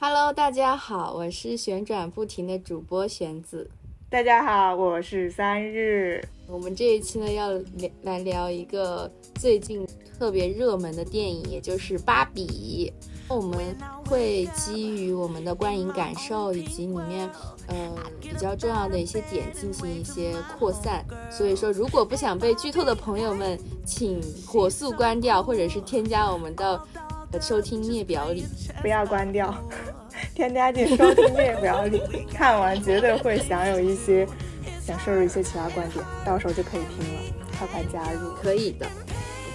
Hello，大家好，我是旋转不停的主播玄子。大家好，我是三日。我们这一期呢要聊来聊一个最近特别热门的电影，也就是《芭比》。我们会基于我们的观影感受以及里面呃比较重要的一些点进行一些扩散。所以说，如果不想被剧透的朋友们，请火速关掉，或者是添加我们的收听列表里。不要关掉，添加进收听列表里，看完绝对会享有一些想摄入一些其他观点，到时候就可以听了。快快加入，可以的，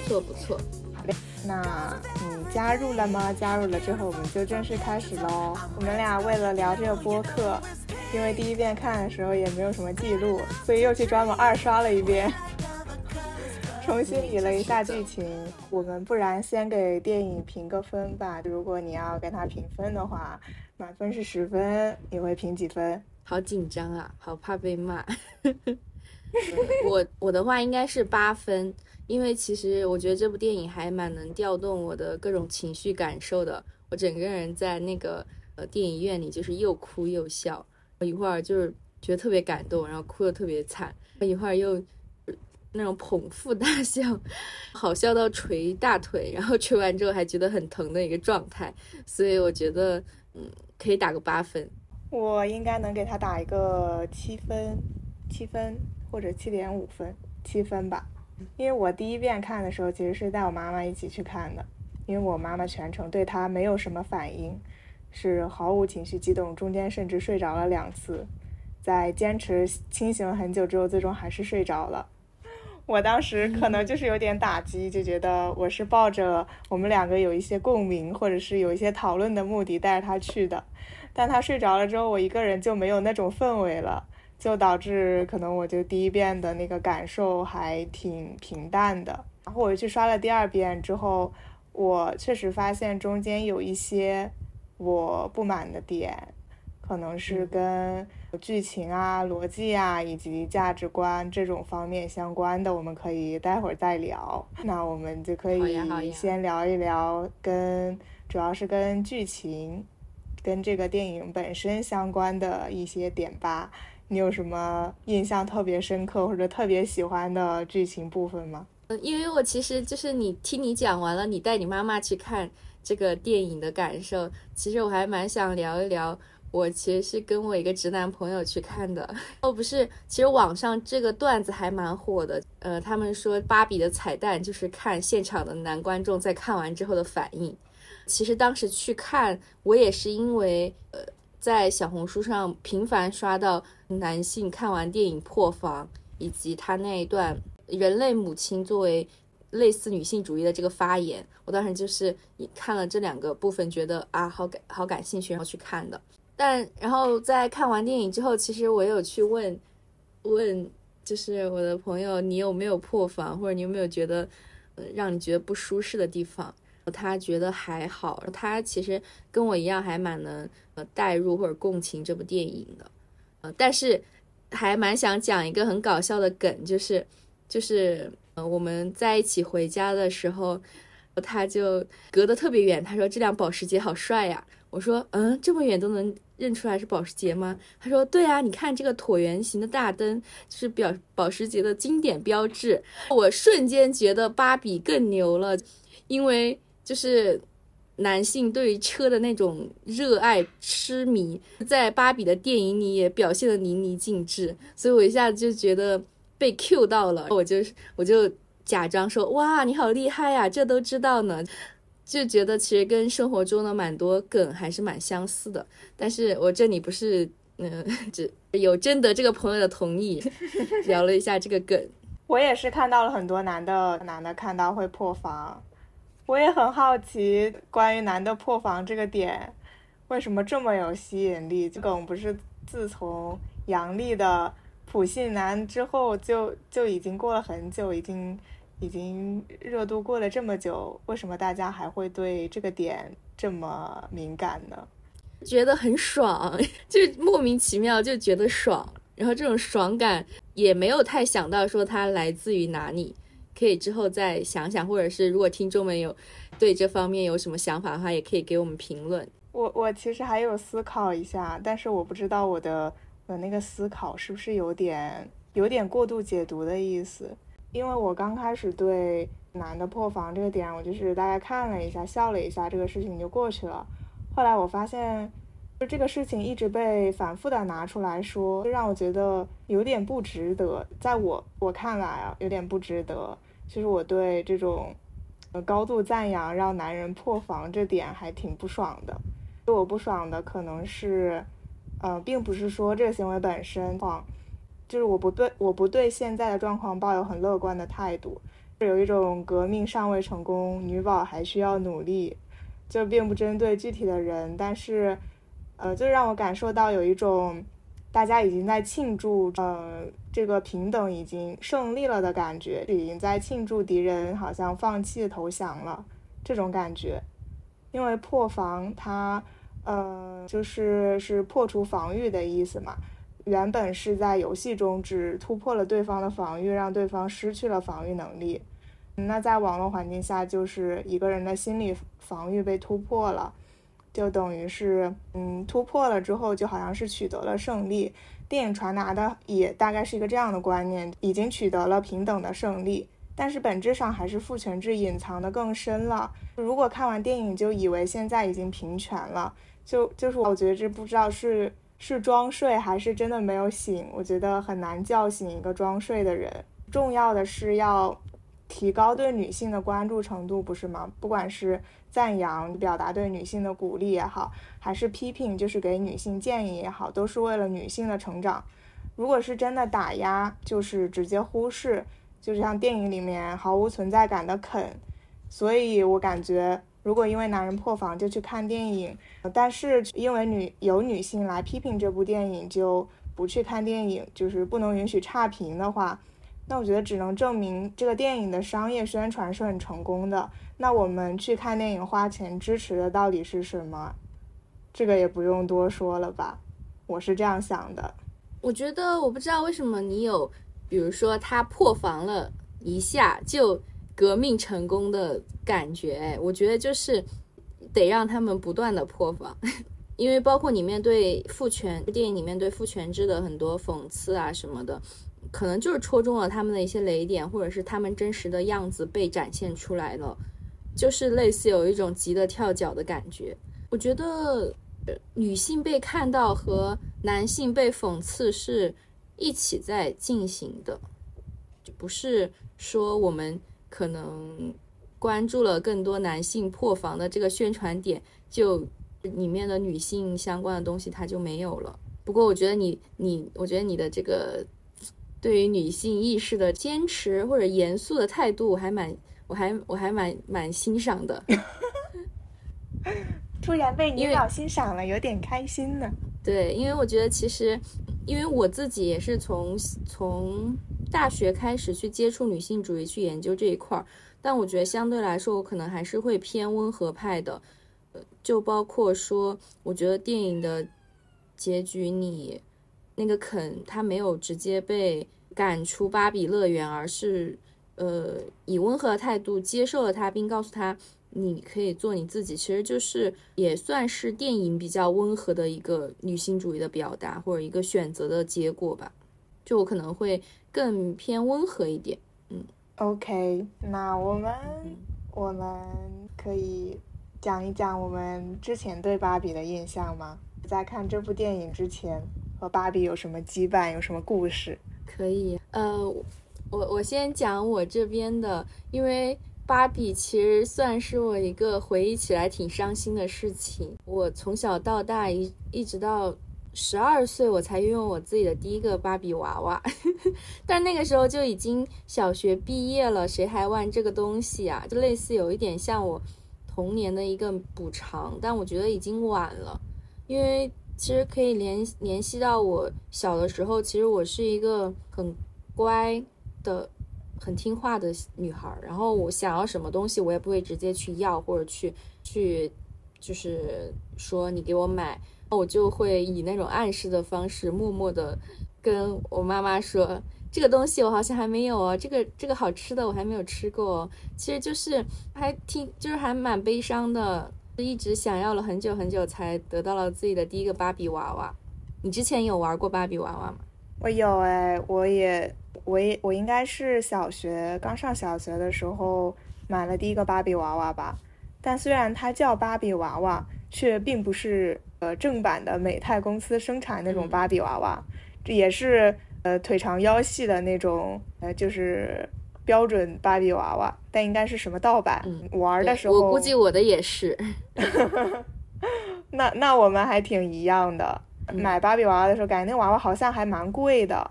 不错不错。好嘞那你加入了吗？加入了之后，我们就正式开始喽。我们俩为了聊这个播客，因为第一遍看的时候也没有什么记录，所以又去专门二刷了一遍，重新理了一下剧情。我们不然先给电影评个分吧。如果你要跟他评分的话，满分是十分，你会评几分？好紧张啊，好怕被骂。我我的话应该是八分。因为其实我觉得这部电影还蛮能调动我的各种情绪感受的，我整个人在那个呃电影院里就是又哭又笑，一会儿就是觉得特别感动，然后哭的特别惨，一会儿又那种捧腹大笑，好笑到捶大腿，然后捶完之后还觉得很疼的一个状态，所以我觉得嗯可以打个八分，我应该能给他打一个七分，七分或者七点五分，七分吧。因为我第一遍看的时候，其实是带我妈妈一起去看的，因为我妈妈全程对她没有什么反应，是毫无情绪激动，中间甚至睡着了两次，在坚持清醒了很久之后，最终还是睡着了。我当时可能就是有点打击，就觉得我是抱着我们两个有一些共鸣，或者是有一些讨论的目的带着他去的，但他睡着了之后，我一个人就没有那种氛围了。就导致可能我就第一遍的那个感受还挺平淡的，然后我去刷了第二遍之后，我确实发现中间有一些我不满的点，可能是跟剧情啊、逻辑啊以及价值观这种方面相关的，我们可以待会儿再聊。那我们就可以先聊一聊跟主要是跟剧情、跟这个电影本身相关的一些点吧。你有什么印象特别深刻或者特别喜欢的剧情部分吗？嗯，因为我其实就是你听你讲完了，你带你妈妈去看这个电影的感受，其实我还蛮想聊一聊。我其实是跟我一个直男朋友去看的。哦，不是，其实网上这个段子还蛮火的。呃，他们说芭比的彩蛋就是看现场的男观众在看完之后的反应。其实当时去看，我也是因为呃。在小红书上频繁刷到男性看完电影破防，以及他那一段人类母亲作为类似女性主义的这个发言，我当时就是看了这两个部分，觉得啊好感好感兴趣，然后去看的。但然后在看完电影之后，其实我有去问问，就是我的朋友，你有没有破防，或者你有没有觉得呃让你觉得不舒适的地方？他觉得还好，他其实跟我一样还蛮能呃代入或者共情这部电影的，呃，但是还蛮想讲一个很搞笑的梗，就是就是呃我们在一起回家的时候，他就隔得特别远，他说这辆保时捷好帅呀，我说嗯这么远都能认出来是保时捷吗？他说对啊，你看这个椭圆形的大灯就是表保时捷的经典标志，我瞬间觉得芭比更牛了，因为。就是男性对于车的那种热爱痴迷，在芭比的电影里也表现的淋漓尽致，所以我一下子就觉得被 Q 到了，我就我就假装说哇你好厉害呀，这都知道呢，就觉得其实跟生活中的蛮多梗还是蛮相似的，但是我这里不是嗯 只有征得这个朋友的同意 聊了一下这个梗，我也是看到了很多男的男的看到会破防。我也很好奇，关于男的破防这个点，为什么这么有吸引力？这梗不是自从杨笠的普信男之后就就已经过了很久，已经已经热度过了这么久，为什么大家还会对这个点这么敏感呢？觉得很爽，就莫名其妙就觉得爽，然后这种爽感也没有太想到说它来自于哪里。可以之后再想想，或者是如果听众们有对这方面有什么想法的话，也可以给我们评论。我我其实还有思考一下，但是我不知道我的我那个思考是不是有点有点过度解读的意思，因为我刚开始对男的破防这个点，我就是大概看了一下，笑了一下，这个事情就过去了。后来我发现，就这个事情一直被反复的拿出来说，就让我觉得有点不值得。在我我看来啊，有点不值得。其实我对这种，呃，高度赞扬让男人破防这点还挺不爽的。对我不爽的可能是，呃，并不是说这个行为本身，就是我不对我不对现在的状况抱有很乐观的态度，有一种革命尚未成功，女宝还需要努力。就并不针对具体的人，但是，呃，就让我感受到有一种大家已经在庆祝，呃，这个平等已经胜利了的感觉，已经在庆祝敌人好像放弃投降了这种感觉。因为破防，它，呃，就是是破除防御的意思嘛。原本是在游戏中只突破了对方的防御，让对方失去了防御能力。那在网络环境下，就是一个人的心理防御被突破了，就等于是，嗯，突破了之后，就好像是取得了胜利。电影传达的也大概是一个这样的观念，已经取得了平等的胜利，但是本质上还是父权制隐藏的更深了。如果看完电影就以为现在已经平权了，就就是我觉得这不知道是是装睡还是真的没有醒，我觉得很难叫醒一个装睡的人。重要的是要。提高对女性的关注程度，不是吗？不管是赞扬、表达对女性的鼓励也好，还是批评，就是给女性建议也好，都是为了女性的成长。如果是真的打压，就是直接忽视，就是像电影里面毫无存在感的啃。所以我感觉，如果因为男人破防就去看电影，但是因为女有女性来批评这部电影就不去看电影，就是不能允许差评的话。那我觉得只能证明这个电影的商业宣传是很成功的。那我们去看电影花钱支持的到底是什么？这个也不用多说了吧？我是这样想的。我觉得我不知道为什么你有，比如说他破防了一下就革命成功的感觉。哎，我觉得就是得让他们不断的破防，因为包括你面对父权电影里面对父权制的很多讽刺啊什么的。可能就是戳中了他们的一些雷点，或者是他们真实的样子被展现出来了，就是类似有一种急得跳脚的感觉。我觉得女性被看到和男性被讽刺是一起在进行的，就不是说我们可能关注了更多男性破防的这个宣传点，就里面的女性相关的东西它就没有了。不过我觉得你你，我觉得你的这个。对于女性意识的坚持或者严肃的态度，我还蛮，我还我还蛮蛮欣赏的。突然被你老欣赏了，有点开心呢。对，因为我觉得其实，因为我自己也是从从大学开始去接触女性主义，去研究这一块儿，但我觉得相对来说，我可能还是会偏温和派的。呃，就包括说，我觉得电影的结局，你那个肯他没有直接被。赶出芭比乐园，而是，呃，以温和的态度接受了他，并告诉他你可以做你自己。其实就是也算是电影比较温和的一个女性主义的表达，或者一个选择的结果吧。就我可能会更偏温和一点。嗯，OK，那我们我们可以讲一讲我们之前对芭比的印象吗？在看这部电影之前，和芭比有什么羁绊，有什么故事？可以，呃，我我先讲我这边的，因为芭比其实算是我一个回忆起来挺伤心的事情。我从小到大一一直到十二岁，我才拥有我自己的第一个芭比娃娃，但那个时候就已经小学毕业了，谁还玩这个东西啊？就类似有一点像我童年的一个补偿，但我觉得已经晚了，因为。其实可以联联系到我小的时候，其实我是一个很乖的、很听话的女孩。然后我想要什么东西，我也不会直接去要或者去去，就是说你给我买，我就会以那种暗示的方式，默默的跟我妈妈说这个东西我好像还没有哦，这个这个好吃的我还没有吃过。哦其实就是还挺，就是还蛮悲伤的。一直想要了很久很久才得到了自己的第一个芭比娃娃。你之前有玩过芭比娃娃吗？我有哎，我也，我也，我应该是小学刚上小学的时候买了第一个芭比娃娃吧。但虽然它叫芭比娃娃，却并不是呃正版的美泰公司生产那种芭比娃娃，这也是呃腿长腰细的那种呃就是标准芭比娃娃，但应该是什么盗版。玩的时候，我估计我的也是。那那我们还挺一样的。买芭比娃娃的时候，感觉那娃娃好像还蛮贵的，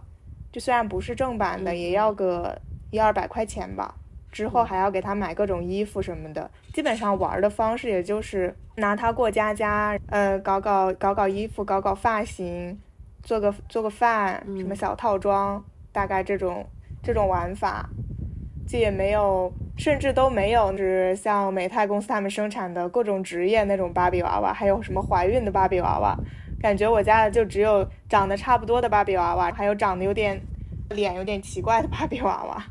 就虽然不是正版的，也要个一二百块钱吧。之后还要给他买各种衣服什么的，基本上玩的方式也就是拿它过家家，呃，搞搞搞搞衣服，搞搞发型，做个做个饭，什么小套装，大概这种这种玩法，就也没有，甚至都没有，就是像美泰公司他们生产的各种职业那种芭比娃娃，还有什么怀孕的芭比娃娃。感觉我家的就只有长得差不多的芭比娃娃，还有长得有点脸有点奇怪的芭比娃娃，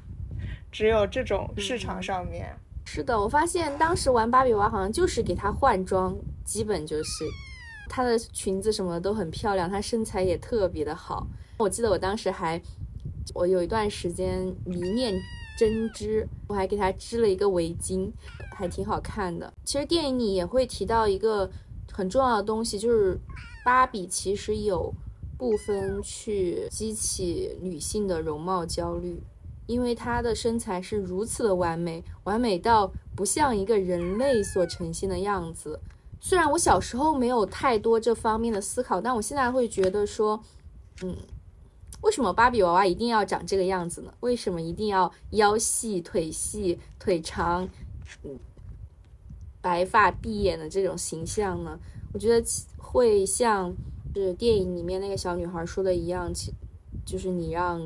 只有这种市场上面。是的，我发现当时玩芭比娃娃好像就是给她换装，基本就是她的裙子什么的都很漂亮，她身材也特别的好。我记得我当时还，我有一段时间迷恋针织，我还给她织了一个围巾，还挺好看的。其实电影里也会提到一个很重要的东西，就是。芭比其实有部分去激起女性的容貌焦虑，因为她的身材是如此的完美，完美到不像一个人类所呈现的样子。虽然我小时候没有太多这方面的思考，但我现在会觉得说，嗯，为什么芭比娃娃一定要长这个样子呢？为什么一定要腰细、腿细、腿长，嗯，白发碧眼的这种形象呢？我觉得。会像是电影里面那个小女孩说的一样，其就是你让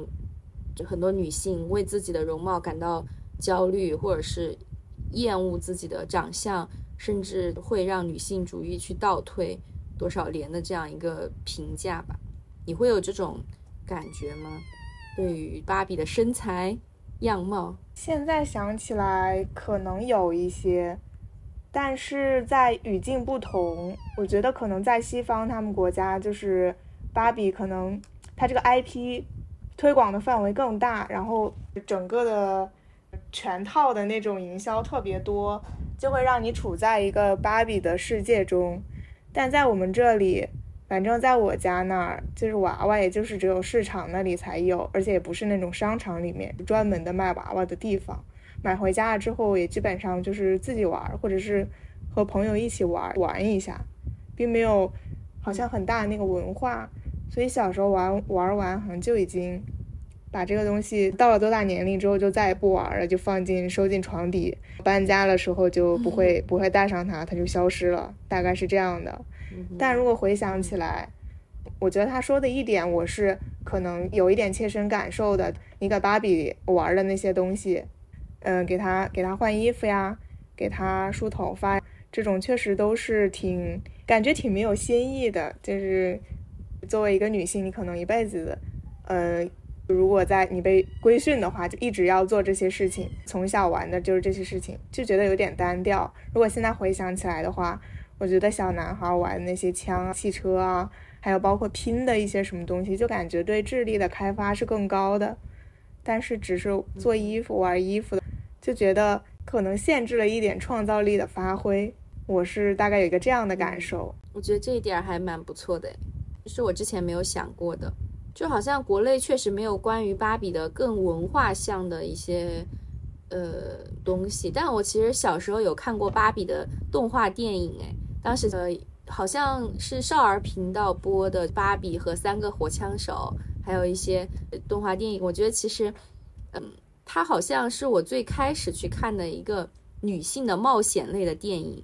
就很多女性为自己的容貌感到焦虑，或者是厌恶自己的长相，甚至会让女性主义去倒退多少年的这样一个评价吧？你会有这种感觉吗？对于芭比的身材样貌，现在想起来可能有一些。但是在语境不同，我觉得可能在西方他们国家，就是芭比可能它这个 IP 推广的范围更大，然后整个的全套的那种营销特别多，就会让你处在一个芭比的世界中。但在我们这里，反正在我家那儿，就是娃娃，也就是只有市场那里才有，而且也不是那种商场里面专门的卖娃娃的地方。买回家了之后，也基本上就是自己玩，或者是和朋友一起玩玩一下，并没有好像很大的那个文化。所以小时候玩玩完，好像就已经把这个东西到了多大年龄之后就再也不玩了，就放进收进床底。搬家的时候就不会不会带上它，它就消失了，大概是这样的。但如果回想起来，我觉得他说的一点我是可能有一点切身感受的。你给芭比玩的那些东西。嗯，给他给他换衣服呀，给他梳头发，这种确实都是挺感觉挺没有新意的。就是作为一个女性，你可能一辈子，呃，如果在你被规训的话，就一直要做这些事情，从小玩的就是这些事情，就觉得有点单调。如果现在回想起来的话，我觉得小男孩玩那些枪、汽车啊，还有包括拼的一些什么东西，就感觉对智力的开发是更高的。但是只是做衣服、玩衣服的。就觉得可能限制了一点创造力的发挥，我是大概有一个这样的感受。我觉得这一点还蛮不错的，是我之前没有想过的。就好像国内确实没有关于芭比的更文化向的一些呃东西，但我其实小时候有看过芭比的动画电影，哎，当时呃好像是少儿频道播的《芭比和三个火枪手》，还有一些动画电影，我觉得其实嗯。它好像是我最开始去看的一个女性的冒险类的电影，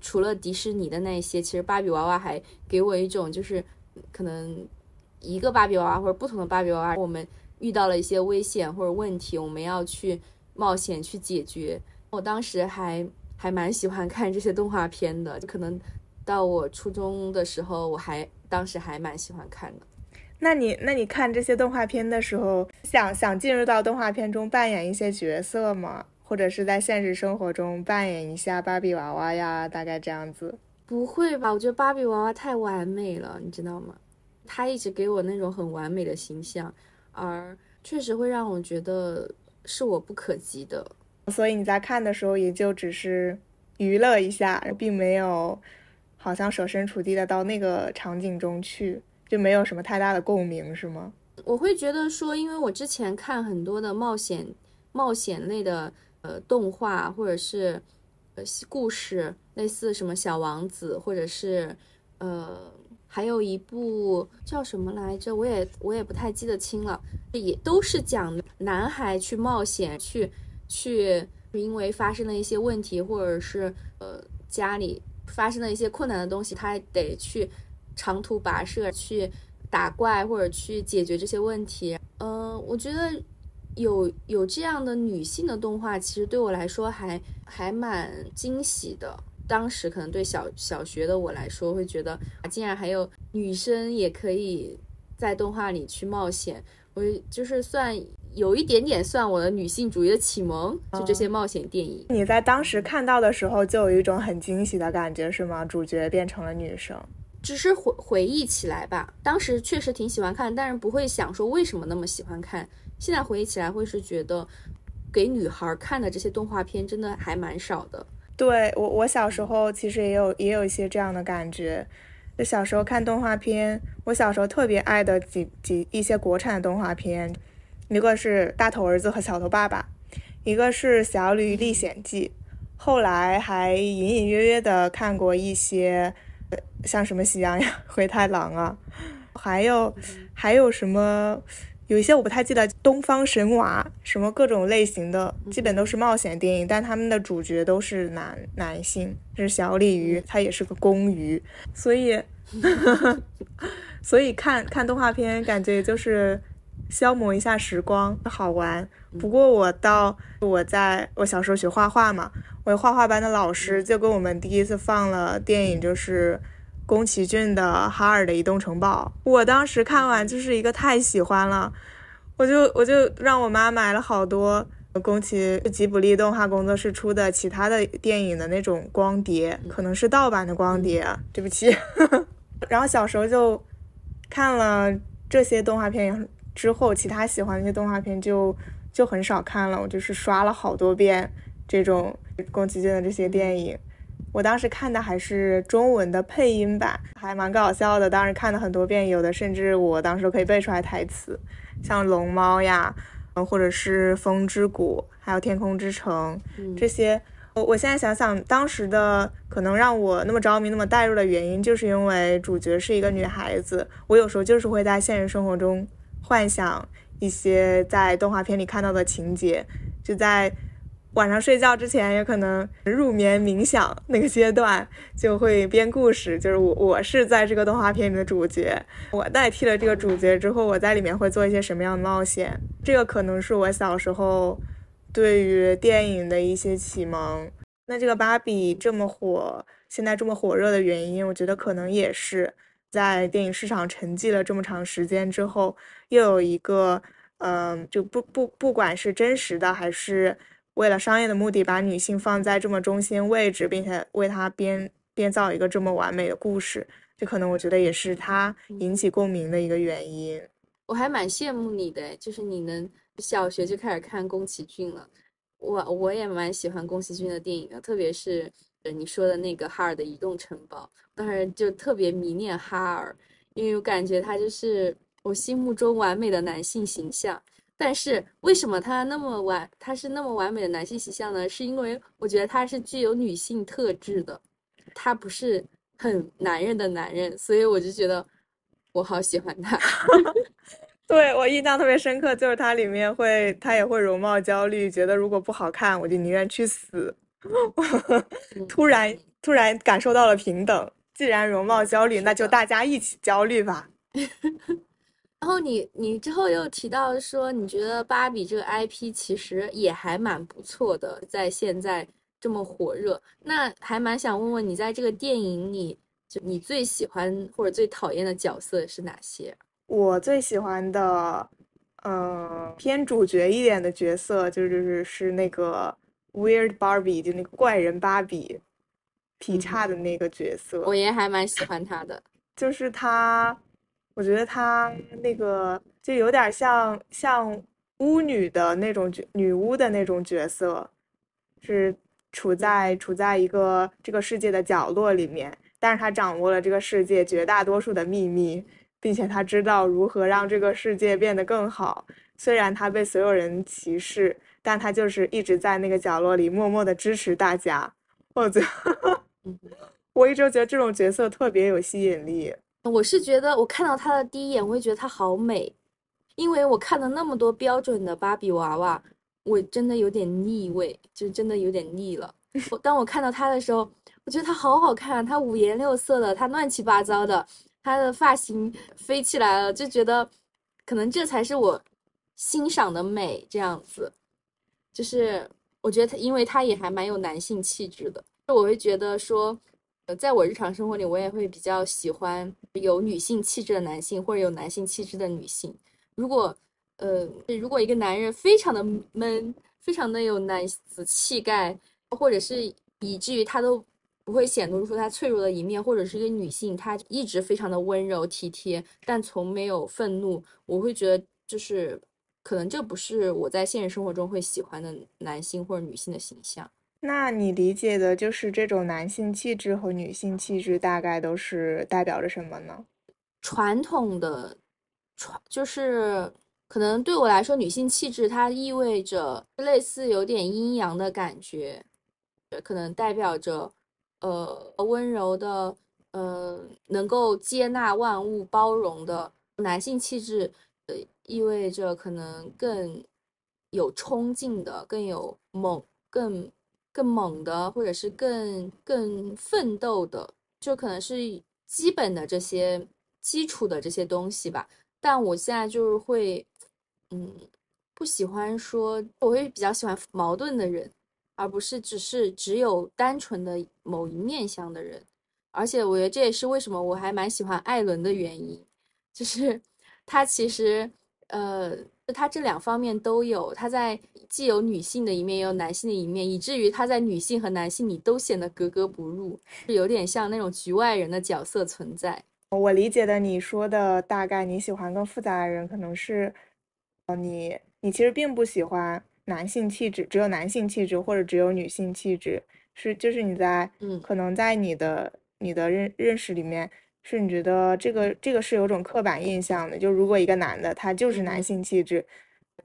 除了迪士尼的那些，其实芭比娃娃还给我一种就是可能一个芭比娃娃或者不同的芭比娃娃，我们遇到了一些危险或者问题，我们要去冒险去解决。我当时还还蛮喜欢看这些动画片的，就可能到我初中的时候，我还当时还蛮喜欢看的。那你那你看这些动画片的时候，想想进入到动画片中扮演一些角色吗？或者是在现实生活中扮演一下芭比娃娃呀，大概这样子。不会吧？我觉得芭比娃娃太完美了，你知道吗？她一直给我那种很完美的形象，而确实会让我觉得是我不可及的。所以你在看的时候，也就只是娱乐一下，并没有好像设身处地的到那个场景中去，就没有什么太大的共鸣，是吗？我会觉得说，因为我之前看很多的冒险冒险类的呃动画，或者是呃故事。类似什么小王子，或者是，呃，还有一部叫什么来着？我也我也不太记得清了。也都是讲男孩去冒险，去去，因为发生了一些问题，或者是呃家里发生了一些困难的东西，他得去长途跋涉去打怪，或者去解决这些问题。呃，我觉得有有这样的女性的动画，其实对我来说还还蛮惊喜的。当时可能对小小学的我来说，会觉得竟然还有女生也可以在动画里去冒险，我就是算有一点点算我的女性主义的启蒙，就这些冒险电影。你在当时看到的时候，就有一种很惊喜的感觉，是吗？主角变成了女生，只是回回忆起来吧。当时确实挺喜欢看，但是不会想说为什么那么喜欢看。现在回忆起来，会是觉得给女孩看的这些动画片真的还蛮少的。对我，我小时候其实也有也有一些这样的感觉。就小时候看动画片，我小时候特别爱的几几一些国产动画片，一个是《大头儿子和小头爸爸》，一个是《小鲤鱼历险记》。后来还隐隐约约的看过一些，像什么《喜羊羊 灰太狼》啊，还有还有什么。有一些我不太记得，东方神娃什么各种类型的，基本都是冒险电影，但他们的主角都是男男性，是小鲤鱼，它也是个公鱼，所以，所以看看动画片感觉就是消磨一下时光，好玩。不过我到我在我小时候学画画嘛，我画画班的老师就跟我们第一次放了电影，就是。宫崎骏的《哈尔的移动城堡》，我当时看完就是一个太喜欢了，我就我就让我妈买了好多宫崎吉卜力动画工作室出的其他的电影的那种光碟，可能是盗版的光碟，对不起。然后小时候就看了这些动画片之后，其他喜欢那些动画片就就很少看了，我就是刷了好多遍这种宫崎骏的这些电影。我当时看的还是中文的配音版，还蛮搞笑的。当时看了很多遍，有的甚至我当时可以背出来台词，像龙猫呀，嗯，或者是风之谷，还有天空之城这些。我我现在想想，当时的可能让我那么着迷、那么带入的原因，就是因为主角是一个女孩子。我有时候就是会在现实生活中幻想一些在动画片里看到的情节，就在。晚上睡觉之前，也可能入眠冥想那个阶段，就会编故事。就是我，我是在这个动画片里的主角，我代替了这个主角之后，我在里面会做一些什么样的冒险？这个可能是我小时候对于电影的一些启蒙。那这个芭比这么火，现在这么火热的原因，我觉得可能也是在电影市场沉寂了这么长时间之后，又有一个，嗯，就不不不管是真实的还是。为了商业的目的，把女性放在这么中心位置，并且为她编编造一个这么完美的故事，这可能我觉得也是她引起共鸣的一个原因。我还蛮羡慕你的，就是你能小学就开始看宫崎骏了。我我也蛮喜欢宫崎骏的电影的，特别是你说的那个哈尔的移动城堡，当时就特别迷恋哈尔，因为我感觉他就是我心目中完美的男性形象。但是为什么他那么完，他是那么完美的男性形象呢？是因为我觉得他是具有女性特质的，他不是很男人的男人，所以我就觉得我好喜欢他。对我印象特别深刻，就是他里面会，他也会容貌焦虑，觉得如果不好看，我就宁愿去死。突然突然感受到了平等，既然容貌焦虑，那就大家一起焦虑吧。然后你你之后又提到说，你觉得芭比这个 IP 其实也还蛮不错的，在现在这么火热，那还蛮想问问你，在这个电影里，就你最喜欢或者最讨厌的角色是哪些？我最喜欢的，嗯，偏主角一点的角色，就是是那个 Weird Barbie，就那个怪人芭比，劈叉的那个角色，我也还蛮喜欢他的。就是他，我觉得他那个就有点像像巫女的那种角，女巫的那种角色，是处在处在一个这个世界的角落里面，但是他掌握了这个世界绝大多数的秘密，并且他知道如何让这个世界变得更好。虽然他被所有人歧视，但他就是一直在那个角落里默默的支持大家。我觉得，我一直觉得这种角色特别有吸引力。我是觉得我看到他的第一眼，我会觉得他好美，因为我看了那么多标准的芭比娃娃，我真的有点腻味，就真的有点腻了。我当我看到他的时候，我觉得他好好看，他五颜六色的，他乱七八糟的，他的发型飞起来了，就觉得可能这才是我欣赏的美。这样子，就是我觉得他，因为他也还蛮有男性气质的，就我会觉得说。呃，在我日常生活里，我也会比较喜欢有女性气质的男性，或者有男性气质的女性。如果，呃，如果一个男人非常的闷，非常的有男子气概，或者是以至于他都不会显露出他脆弱的一面，或者是一个女性，她一直非常的温柔体贴，但从没有愤怒，我会觉得就是可能这不是我在现实生活中会喜欢的男性或者女性的形象。那你理解的就是这种男性气质和女性气质大概都是代表着什么呢？传统的传就是可能对我来说，女性气质它意味着类似有点阴阳的感觉，可能代表着呃温柔的，呃能够接纳万物、包容的男性气质，呃呃意味着可能更有冲劲的、更有猛、更。更猛的，或者是更更奋斗的，就可能是基本的这些基础的这些东西吧。但我现在就是会，嗯，不喜欢说，我会比较喜欢矛盾的人，而不是只是只有单纯的某一面相的人。而且我觉得这也是为什么我还蛮喜欢艾伦的原因，就是他其实，呃。他这两方面都有，他在既有女性的一面，也有男性的一面，以至于他在女性和男性里都显得格格不入，是有点像那种局外人的角色存在。我理解的你说的大概你喜欢更复杂的人，可能是，呃，你你其实并不喜欢男性气质，只有男性气质或者只有女性气质，是就是你在嗯，可能在你的你的认认识里面。是你觉得这个这个是有种刻板印象的，就如果一个男的他就是男性气质，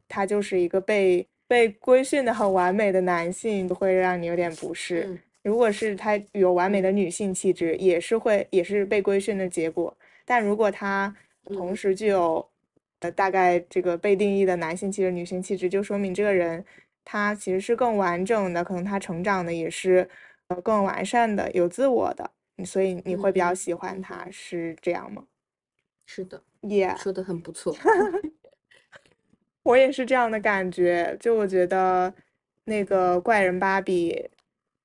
他就是一个被被规训的很完美的男性，会让你有点不适。如果是他有完美的女性气质，也是会也是被规训的结果。但如果他同时具有呃大概这个被定义的男性气质、女性气质，就说明这个人他其实是更完整的，可能他成长的也是呃更完善的、有自我的。所以你会比较喜欢他，是这样吗？是的，Yeah，说的很不错。我也是这样的感觉。就我觉得那个怪人芭比，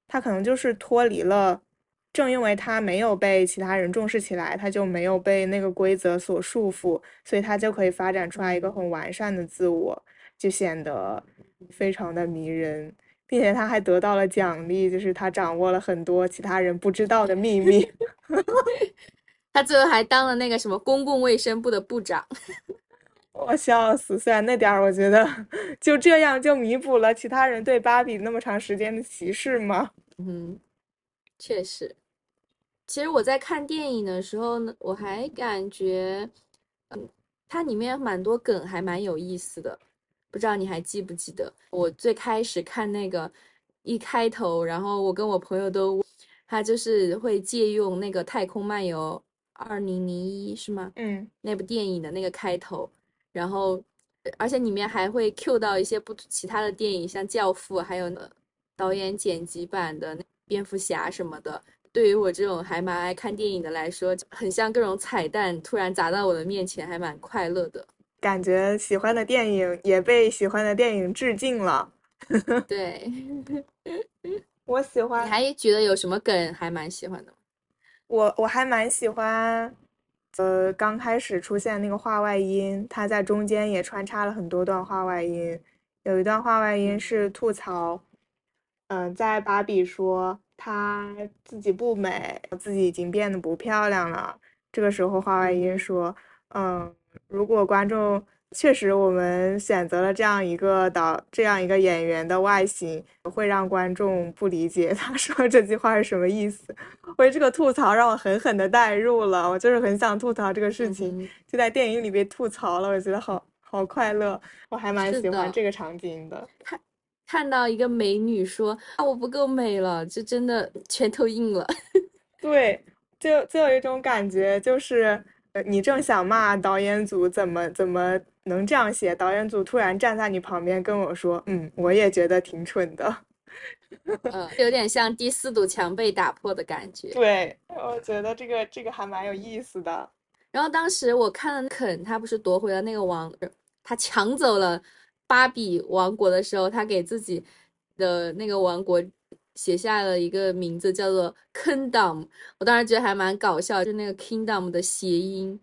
他可能就是脱离了，正因为他没有被其他人重视起来，他就没有被那个规则所束缚，所以他就可以发展出来一个很完善的自我，就显得非常的迷人。并且他还得到了奖励，就是他掌握了很多其他人不知道的秘密。他最后还当了那个什么公共卫生部的部长，我笑死！虽然那点儿，我觉得就这样就弥补了其他人对芭比那么长时间的歧视吗？嗯，确实。其实我在看电影的时候呢，我还感觉，嗯，它里面蛮多梗还蛮有意思的。不知道你还记不记得，我最开始看那个一开头，然后我跟我朋友都，他就是会借用那个《太空漫游二零零一》是吗？嗯，那部电影的那个开头，然后而且里面还会 Q 到一些不其他的电影，像《教父》，还有导演剪辑版的蝙蝠侠什么的。对于我这种还蛮爱看电影的来说，很像各种彩蛋突然砸到我的面前，还蛮快乐的。感觉喜欢的电影也被喜欢的电影致敬了。对，我喜欢。你还觉得有什么梗还蛮喜欢的？我我还蛮喜欢，呃，刚开始出现那个话外音，他在中间也穿插了很多段话外音。有一段话外音是吐槽，嗯，在芭比说她自己不美，自己已经变得不漂亮了。这个时候，话外音说：“嗯，如果观众确实我们选择了这样一个导这样一个演员的外形，会让观众不理解他说这句话是什么意思。”我这个吐槽让我狠狠的带入了，我就是很想吐槽这个事情，就在电影里被吐槽了，我觉得好好快乐，我还蛮喜欢这个场景的。看看到一个美女说啊我不够美了，就真的拳头硬了。对。就就有一种感觉，就是呃，你正想骂导演组怎么怎么能这样写，导演组突然站在你旁边跟我说，嗯，我也觉得挺蠢的，嗯，有点像第四堵墙被打破的感觉。对，我觉得这个这个还蛮有意思的。然后当时我看了肯，他不是夺回了那个王，他抢走了芭比王国的时候，他给自己的那个王国。写下了一个名字叫做 Kingdom，我当时觉得还蛮搞笑，就那个 Kingdom 的谐音。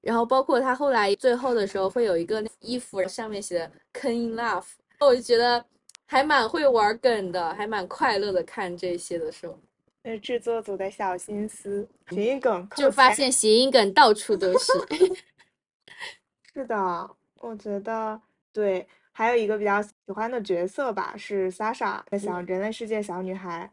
然后包括他后来最后的时候会有一个衣服上面写的 King Love，我就觉得还蛮会玩梗的，还蛮快乐的看这些的时候。那制作组的小心思，谐音梗就发现谐音梗到处都是。是的，我觉得对。还有一个比较喜欢的角色吧，是 Sasha，小人类世界小女孩。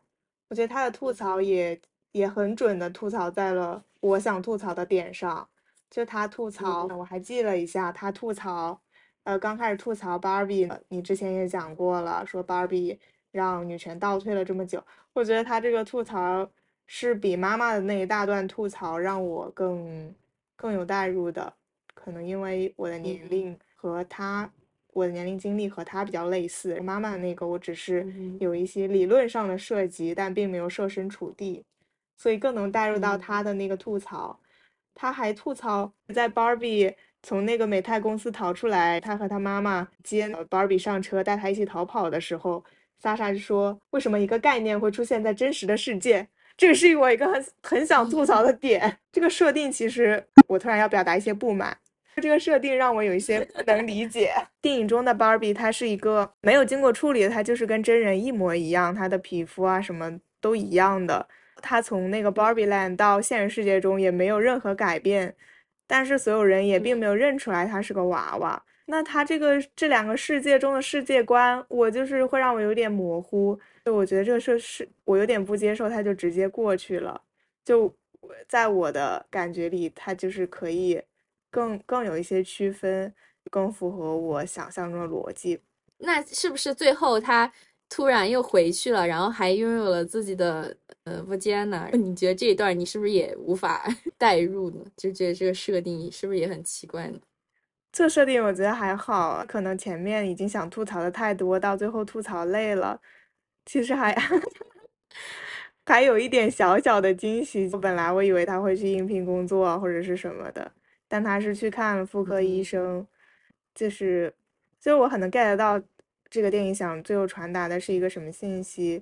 我觉得她的吐槽也也很准的吐槽在了我想吐槽的点上。就她吐槽，我还记了一下，她吐槽，呃，刚开始吐槽 Barbie，你之前也讲过了，说 Barbie 让女权倒退了这么久。我觉得她这个吐槽是比妈妈的那一大段吐槽让我更更有代入的，可能因为我的年龄和她。我的年龄经历和他比较类似，妈妈那个我只是有一些理论上的涉及，但并没有设身处地，所以更能带入到他的那个吐槽。他还吐槽在 Barbie 从那个美泰公司逃出来，他和他妈妈接 Barbie 上车，带他一起逃跑的时候，莎莎就说：“为什么一个概念会出现在真实的世界？”这个是我一个很很想吐槽的点。这个设定其实我突然要表达一些不满。这个设定让我有一些不能理解。电影中的 Barbie，她是一个没有经过处理的，她就是跟真人一模一样，她的皮肤啊什么都一样的。她从那个 Barbie Land 到现实世界中也没有任何改变，但是所有人也并没有认出来她是个娃娃。那她这个这两个世界中的世界观，我就是会让我有点模糊。就我觉得这个事是我有点不接受，她就直接过去了。就在我的感觉里，她就是可以。更更有一些区分，更符合我想象中的逻辑。那是不是最后他突然又回去了，然后还拥有了自己的呃不坚呢？你觉得这一段你是不是也无法 代入呢？就觉得这个设定是不是也很奇怪呢？这设定我觉得还好，可能前面已经想吐槽的太多，到最后吐槽累了。其实还 还有一点小小的惊喜，本来我以为他会去应聘工作或者是什么的。但他是去看妇科医生，就是，就我很能 get 到这个电影想最后传达的是一个什么信息。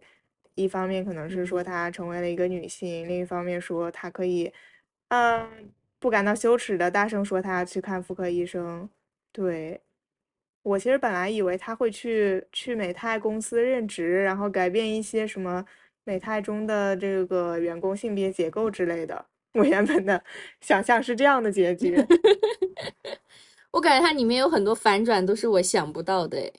一方面可能是说她成为了一个女性，另一方面说她可以，嗯，不感到羞耻的大声说她要去看妇科医生。对，我其实本来以为他会去去美泰公司任职，然后改变一些什么美泰中的这个员工性别结构之类的。我原本的想象是这样的结局，我感觉它里面有很多反转都是我想不到的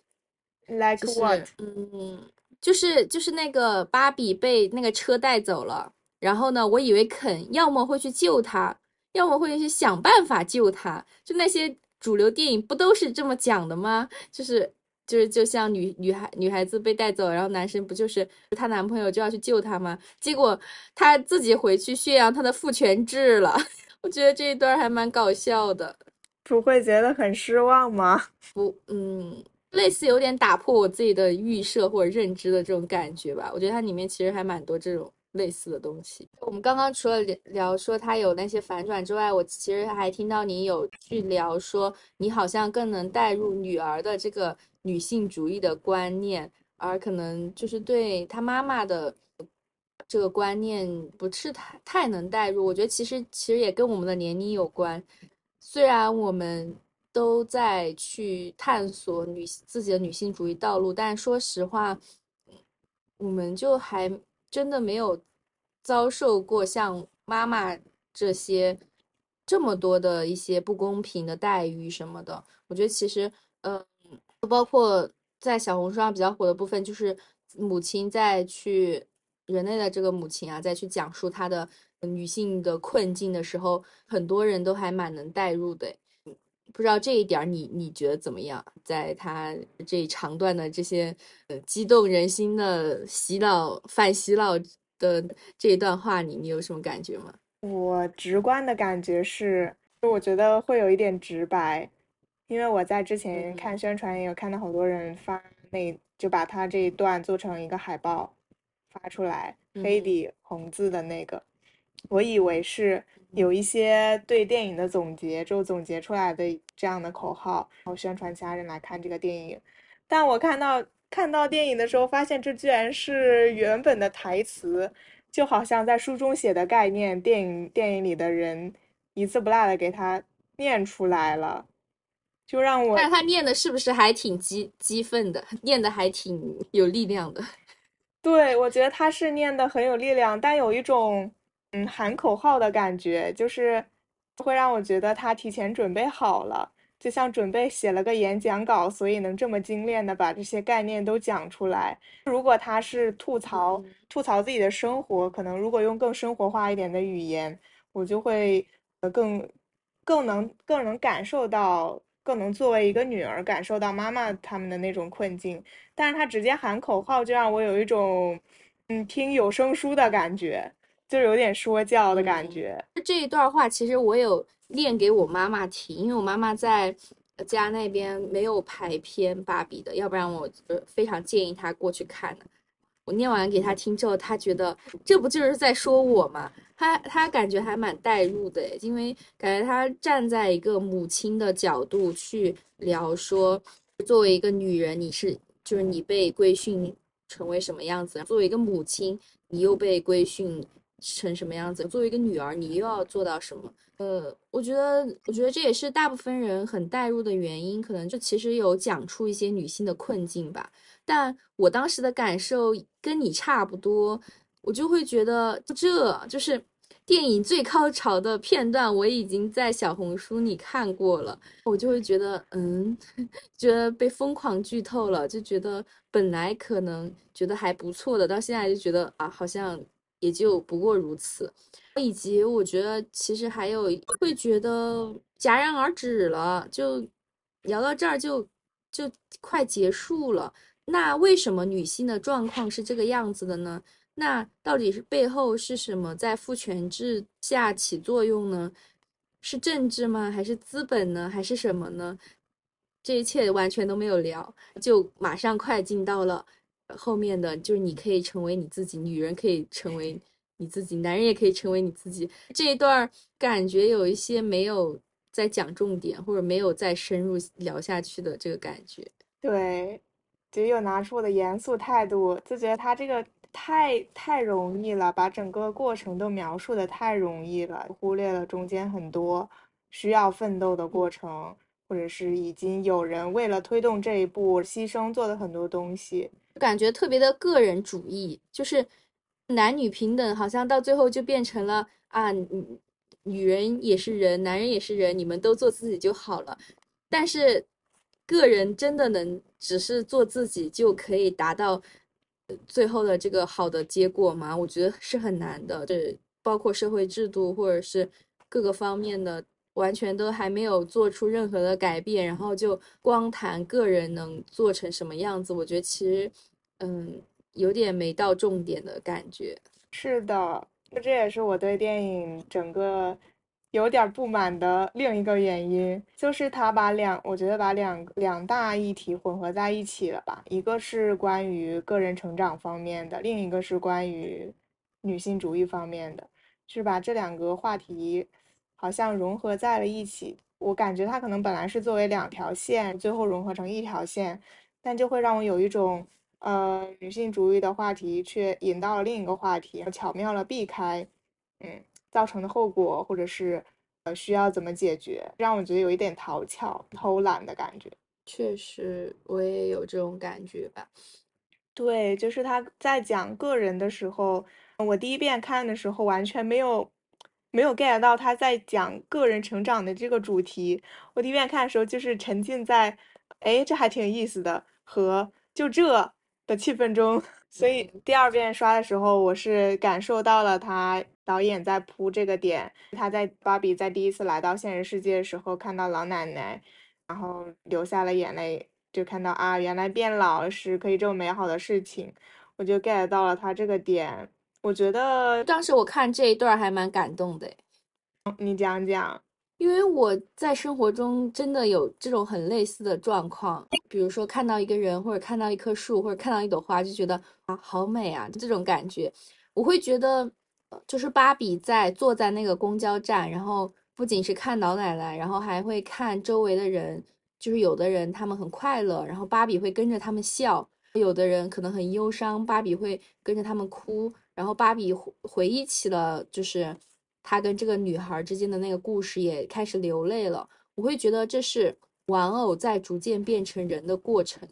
，like what？嗯，就是就是那个芭比被那个车带走了，然后呢，我以为肯要么会去救他，要么会去想办法救他，就那些主流电影不都是这么讲的吗？就是。就是就像女女孩女孩子被带走，然后男生不就是她男朋友就要去救她吗？结果她自己回去宣扬她的父权制了。我觉得这一段还蛮搞笑的，不会觉得很失望吗？不，嗯，类似有点打破我自己的预设或者认知的这种感觉吧。我觉得它里面其实还蛮多这种类似的东西。我们刚刚除了聊说它有那些反转之外，我其实还听到你有去聊说你好像更能带入女儿的这个。女性主义的观念，而可能就是对他妈妈的这个观念不是太太能代入。我觉得其实其实也跟我们的年龄有关。虽然我们都在去探索女自己的女性主义道路，但说实话，我们就还真的没有遭受过像妈妈这些这么多的一些不公平的待遇什么的。我觉得其实，嗯，包括在小红书上比较火的部分，就是母亲在去人类的这个母亲啊，在去讲述她的女性的困境的时候，很多人都还蛮能代入的。不知道这一点你你觉得怎么样？在他这一长段的这些呃激动人心的洗脑反洗脑的这一段话里，你有什么感觉吗？我直观的感觉是，就我觉得会有一点直白，因为我在之前看宣传也有看到好多人发那，就把他这一段做成一个海报发出来，黑底红字的那个，我以为是。有一些对电影的总结，就总结出来的这样的口号，然后宣传其他人来看这个电影。但我看到看到电影的时候，发现这居然是原本的台词，就好像在书中写的概念，电影电影里的人一字不落的给他念出来了，就让我。但他念的是不是还挺激激愤的？念的还挺有力量的。对，我觉得他是念的很有力量，但有一种。嗯，喊口号的感觉就是会让我觉得他提前准备好了，就像准备写了个演讲稿，所以能这么精炼的把这些概念都讲出来。如果他是吐槽吐槽自己的生活，可能如果用更生活化一点的语言，我就会呃更更能更能感受到，更能作为一个女儿感受到妈妈他们的那种困境。但是他直接喊口号，就让我有一种嗯听有声书的感觉。就有点说教的感觉。这一段话其实我有念给我妈妈听，因为我妈妈在家那边没有排片芭比的，要不然我呃非常建议她过去看的。我念完给她听之后，她觉得这不就是在说我吗？她她感觉还蛮代入的，因为感觉她站在一个母亲的角度去聊，说作为一个女人，你是就是你被规训成为什么样子？作为一个母亲，你又被规训。成什么样子？作为一个女儿，你又要做到什么？呃，我觉得，我觉得这也是大部分人很代入的原因。可能就其实有讲出一些女性的困境吧。但我当时的感受跟你差不多，我就会觉得，这就是电影最高潮的片段，我已经在小红书里看过了。我就会觉得，嗯，觉得被疯狂剧透了，就觉得本来可能觉得还不错的，到现在就觉得啊，好像。也就不过如此，以及我觉得其实还有会觉得戛然而止了，就聊到这儿就就快结束了。那为什么女性的状况是这个样子的呢？那到底是背后是什么在父权制下起作用呢？是政治吗？还是资本呢？还是什么呢？这一切完全都没有聊，就马上快进到了。后面的就是你可以成为你自己，女人可以成为你自己，男人也可以成为你自己。这一段感觉有一些没有在讲重点，或者没有再深入聊下去的这个感觉。对，就又拿出我的严肃态度，就觉得他这个太太容易了，把整个过程都描述的太容易了，忽略了中间很多需要奋斗的过程，或者是已经有人为了推动这一步牺牲做的很多东西。感觉特别的个人主义，就是男女平等，好像到最后就变成了啊，女女人也是人，男人也是人，你们都做自己就好了。但是，个人真的能只是做自己就可以达到最后的这个好的结果吗？我觉得是很难的。这包括社会制度或者是各个方面的。完全都还没有做出任何的改变，然后就光谈个人能做成什么样子，我觉得其实，嗯，有点没到重点的感觉。是的，这也是我对电影整个有点不满的另一个原因，就是他把两，我觉得把两两大议题混合在一起了吧？一个是关于个人成长方面的，另一个是关于女性主义方面的，是把这两个话题。好像融合在了一起，我感觉它可能本来是作为两条线，最后融合成一条线，但就会让我有一种，呃，女性主义的话题却引到了另一个话题，巧妙的避开，嗯，造成的后果或者是，呃，需要怎么解决，让我觉得有一点讨巧、偷懒的感觉。确实，我也有这种感觉吧。对，就是他在讲个人的时候，我第一遍看的时候完全没有没有 get 到他在讲个人成长的这个主题。我第一遍看的时候就是沉浸在，哎，这还挺有意思的和就这的气氛中。所以第二遍刷的时候，我是感受到了他导演在铺这个点。他在芭比在第一次来到现实世界的时候，看到老奶奶，然后流下了眼泪。就看到啊，原来变老是可以这么美好的事情，我就 get 到了他这个点。我觉得当时我看这一段还蛮感动的，你讲讲，因为我在生活中真的有这种很类似的状况，比如说看到一个人，或者看到一棵树，或者看到一朵花，就觉得啊好美啊，就这种感觉，我会觉得，就是芭比在坐在那个公交站，然后不仅是看老奶奶，然后还会看周围的人。就是有的人他们很快乐，然后芭比会跟着他们笑；有的人可能很忧伤，芭比会跟着他们哭。然后芭比回回忆起了就是他跟这个女孩之间的那个故事，也开始流泪了。我会觉得这是玩偶在逐渐变成人的过程。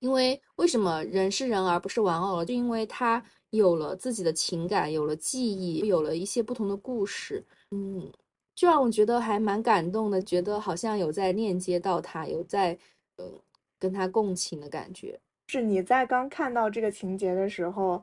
因为为什么人是人而不是玩偶了？就因为他有了自己的情感，有了记忆，有了一些不同的故事。嗯。就让我觉得还蛮感动的，觉得好像有在链接到他，有在呃跟他共情的感觉。是你在刚看到这个情节的时候，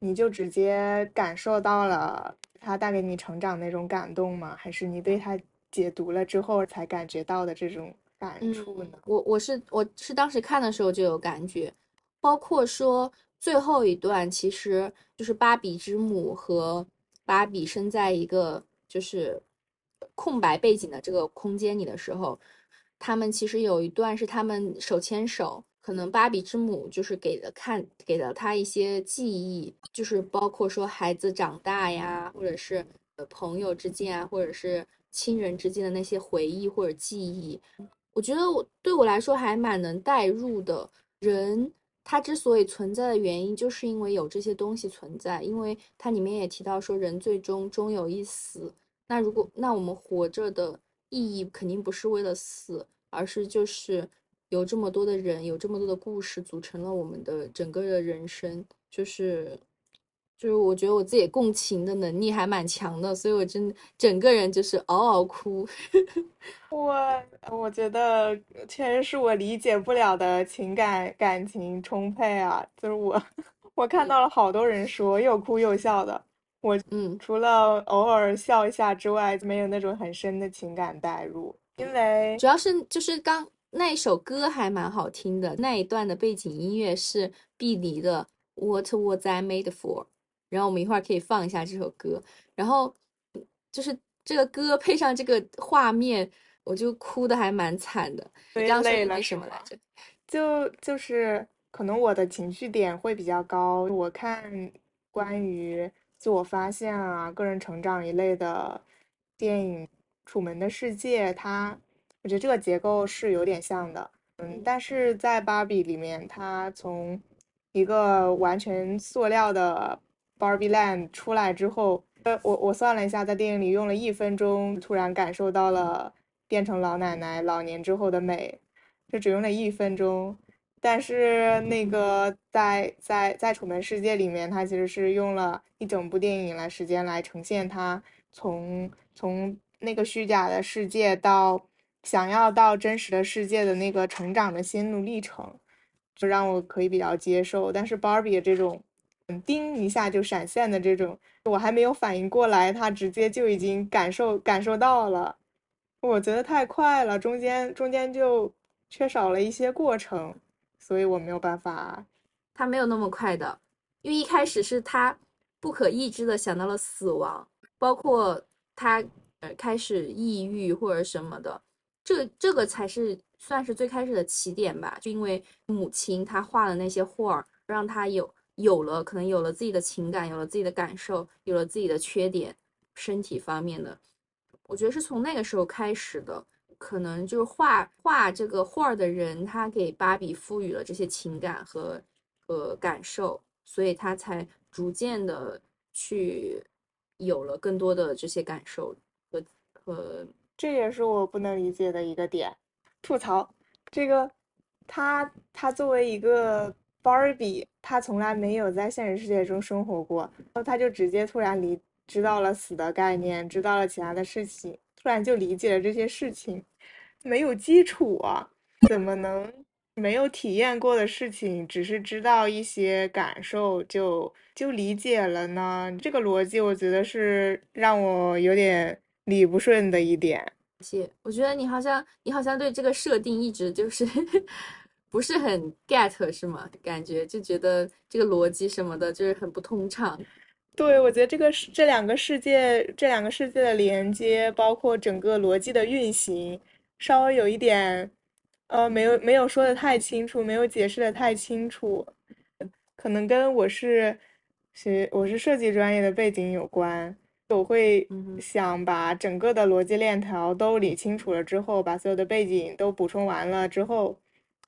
你就直接感受到了他带给你成长那种感动吗？还是你对他解读了之后才感觉到的这种感触呢？我我是我是当时看的时候就有感觉，包括说最后一段，其实就是芭比之母和芭比生在一个就是。空白背景的这个空间里的时候，他们其实有一段是他们手牵手，可能芭比之母就是给了看给了他一些记忆，就是包括说孩子长大呀，或者是呃朋友之间啊，或者是亲人之间的那些回忆或者记忆。我觉得我对我来说还蛮能代入的。人他之所以存在的原因，就是因为有这些东西存在，因为它里面也提到说人最终终有一死。那如果那我们活着的意义肯定不是为了死，而是就是有这么多的人，有这么多的故事组成了我们的整个的人生，就是就是我觉得我自己共情的能力还蛮强的，所以我真整个人就是嗷嗷哭。我我觉得确实是我理解不了的情感感情充沛啊，就是我 我看到了好多人说又哭又笑的。我嗯，除了偶尔笑一下之外，没有那种很深的情感代入。因为主要是就是刚那一首歌还蛮好听的，那一段的背景音乐是碧梨的《What Was I Made For》，然后我们一会儿可以放一下这首歌。然后就是这个歌配上这个画面，我就哭的还蛮惨的。你刚累了什么来着？就就是可能我的情绪点会比较高。我看关于。自我发现啊，个人成长一类的电影，《楚门的世界》，它，我觉得这个结构是有点像的，嗯，但是在芭比里面，它从一个完全塑料的 Barbie Land 出来之后，呃，我我算了一下，在电影里用了一分钟，突然感受到了变成老奶奶老年之后的美，就只用了一分钟。但是那个在在在楚门世界里面，他其实是用了一整部电影来时间来呈现他从从那个虚假的世界到想要到真实的世界的那个成长的心路历程，就让我可以比较接受。但是 Barbie 这种，嗯叮一下就闪现的这种，我还没有反应过来，他直接就已经感受感受到了，我觉得太快了，中间中间就缺少了一些过程。所以我没有办法，他没有那么快的，因为一开始是他不可抑制的想到了死亡，包括他呃开始抑郁或者什么的，这这个才是算是最开始的起点吧。就因为母亲她画的那些画儿，让她有有了可能有了自己的情感，有了自己的感受，有了自己的缺点，身体方面的，我觉得是从那个时候开始的。可能就是画画这个画儿的人，他给芭比赋予了这些情感和和感受，所以他才逐渐的去有了更多的这些感受和和。这也是我不能理解的一个点。吐槽这个，他他作为一个 Barbie 她从来没有在现实世界中生活过，然后他就直接突然理知道了死的概念，知道了其他的事情，突然就理解了这些事情，没有基础啊，怎么能没有体验过的事情，只是知道一些感受就就理解了呢？这个逻辑我觉得是让我有点理不顺的一点。谢我觉得你好像你好像对这个设定一直就是 不是很 get 是吗？感觉就觉得这个逻辑什么的就是很不通畅。对，我觉得这个是这两个世界这两个世界的连接，包括整个逻辑的运行，稍微有一点呃没有没有说的太清楚，没有解释的太清楚，可能跟我是学我是设计专业的背景有关。我会想把整个的逻辑链条都理清楚了之后，把所有的背景都补充完了之后，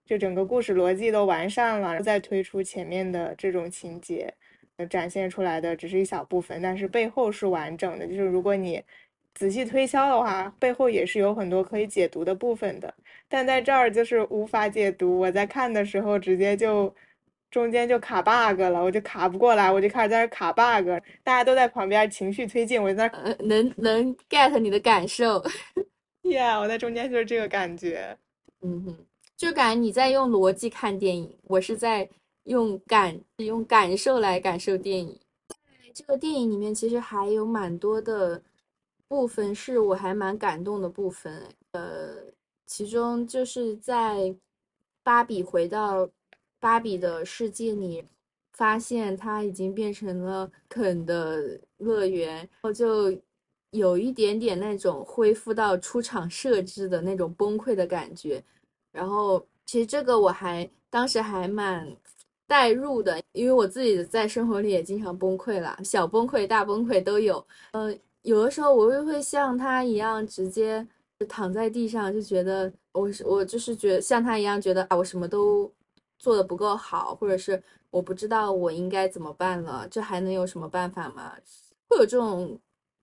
就整个故事逻辑都完善了，再推出前面的这种情节，展现出来的只是一小部分，但是背后是完整的。就是如果你仔细推敲的话，背后也是有很多可以解读的部分的。但在这儿就是无法解读，我在看的时候直接就。中间就卡 bug 了，我就卡不过来，我就开始在那卡 bug，大家都在旁边情绪推进，我在那能能 get 你的感受，Yeah，我在中间就是这个感觉，嗯哼，就感觉你在用逻辑看电影，我是在用感用感受来感受电影。在这个电影里面，其实还有蛮多的部分是我还蛮感动的部分，呃，其中就是在芭比回到。芭比的世界里，发现它已经变成了肯的乐园，然后就有一点点那种恢复到出厂设置的那种崩溃的感觉。然后其实这个我还当时还蛮代入的，因为我自己在生活里也经常崩溃了，小崩溃、大崩溃都有。呃，有的时候我又会像他一样直接躺在地上，就觉得我我就是觉得像他一样觉得啊，我什么都。做的不够好，或者是我不知道我应该怎么办了，这还能有什么办法吗？会有这种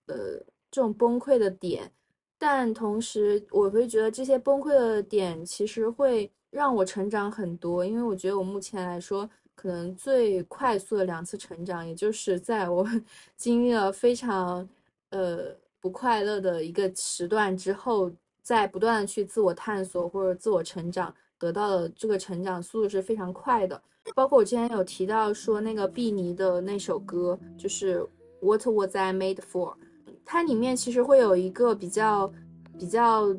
呃这种崩溃的点，但同时我会觉得这些崩溃的点其实会让我成长很多，因为我觉得我目前来说可能最快速的两次成长，也就是在我 经历了非常呃不快乐的一个时段之后，在不断的去自我探索或者自我成长。得到的这个成长速度是非常快的，包括我之前有提到说那个碧妮的那首歌，就是 What Was I Made For，它里面其实会有一个比较比较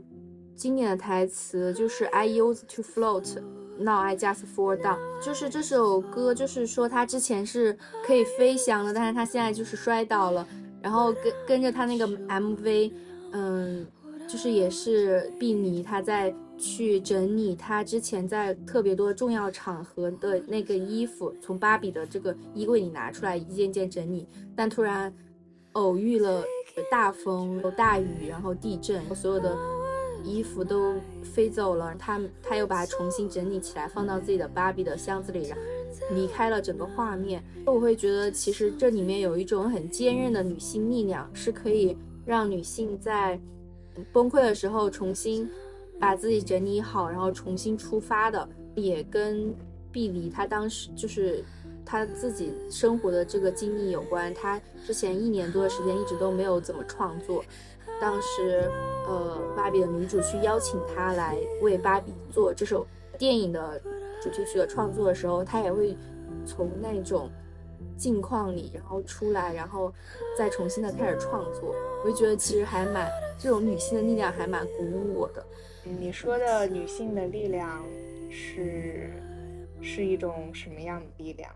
经典的台词，就是 I used to float，now I just fall down，就是这首歌就是说他之前是可以飞翔的，但是他现在就是摔倒了，然后跟跟着他那个 MV，嗯，就是也是碧妮她在。去整理他之前在特别多重要场合的那个衣服，从芭比的这个衣柜里拿出来，一件件整理。但突然偶遇了大风、大雨，然后地震，所有的衣服都飞走了。他他又把它重新整理起来，放到自己的芭比的箱子里，然后离开了整个画面。我会觉得，其实这里面有一种很坚韧的女性力量，是可以让女性在崩溃的时候重新。把自己整理好，然后重新出发的，也跟碧梨她当时就是她自己生活的这个经历有关。她之前一年多的时间一直都没有怎么创作。当时，呃，芭比的女主去邀请她来为芭比做这首电影的主题曲的创作的时候，她也会从那种境况里然后出来，然后再重新的开始创作。我就觉得其实还蛮这种女性的力量还蛮鼓舞我的。你说的女性的力量是是一种什么样的力量？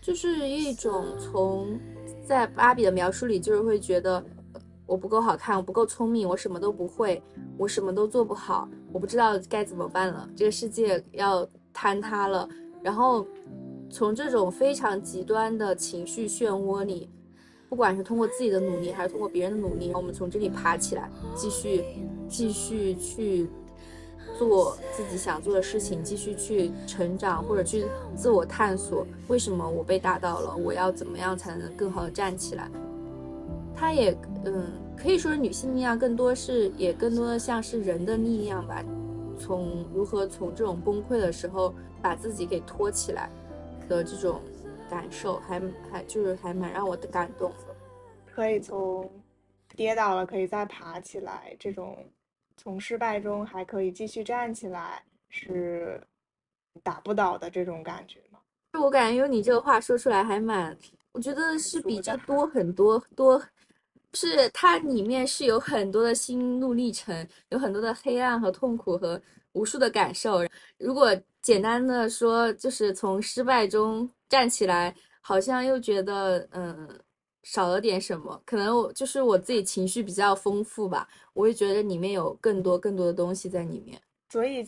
就是一种从在芭比的描述里，就是会觉得我不够好看，我不够聪明，我什么都不会，我什么都做不好，我不知道该怎么办了，这个世界要坍塌了。然后从这种非常极端的情绪漩涡里，不管是通过自己的努力，还是通过别人的努力，我们从这里爬起来，继续继续去。做自己想做的事情，继续去成长或者去自我探索。为什么我被打倒了？我要怎么样才能更好的站起来？它也，嗯，可以说是女性力量，更多是也更多的像是人的力量吧。从如何从这种崩溃的时候把自己给托起来，的这种感受，还还就是还蛮让我的感动的。可以从跌倒了可以再爬起来，这种从失败中还可以继续站起来，是打不倒的这种感觉吗？就我感觉用你这个话说出来还蛮，我觉得是比这多很多多。是它里面是有很多的心路历程，有很多的黑暗和痛苦和无数的感受。如果简单的说，就是从失败中站起来，好像又觉得嗯少了点什么。可能我就是我自己情绪比较丰富吧，我会觉得里面有更多更多的东西在里面。所以，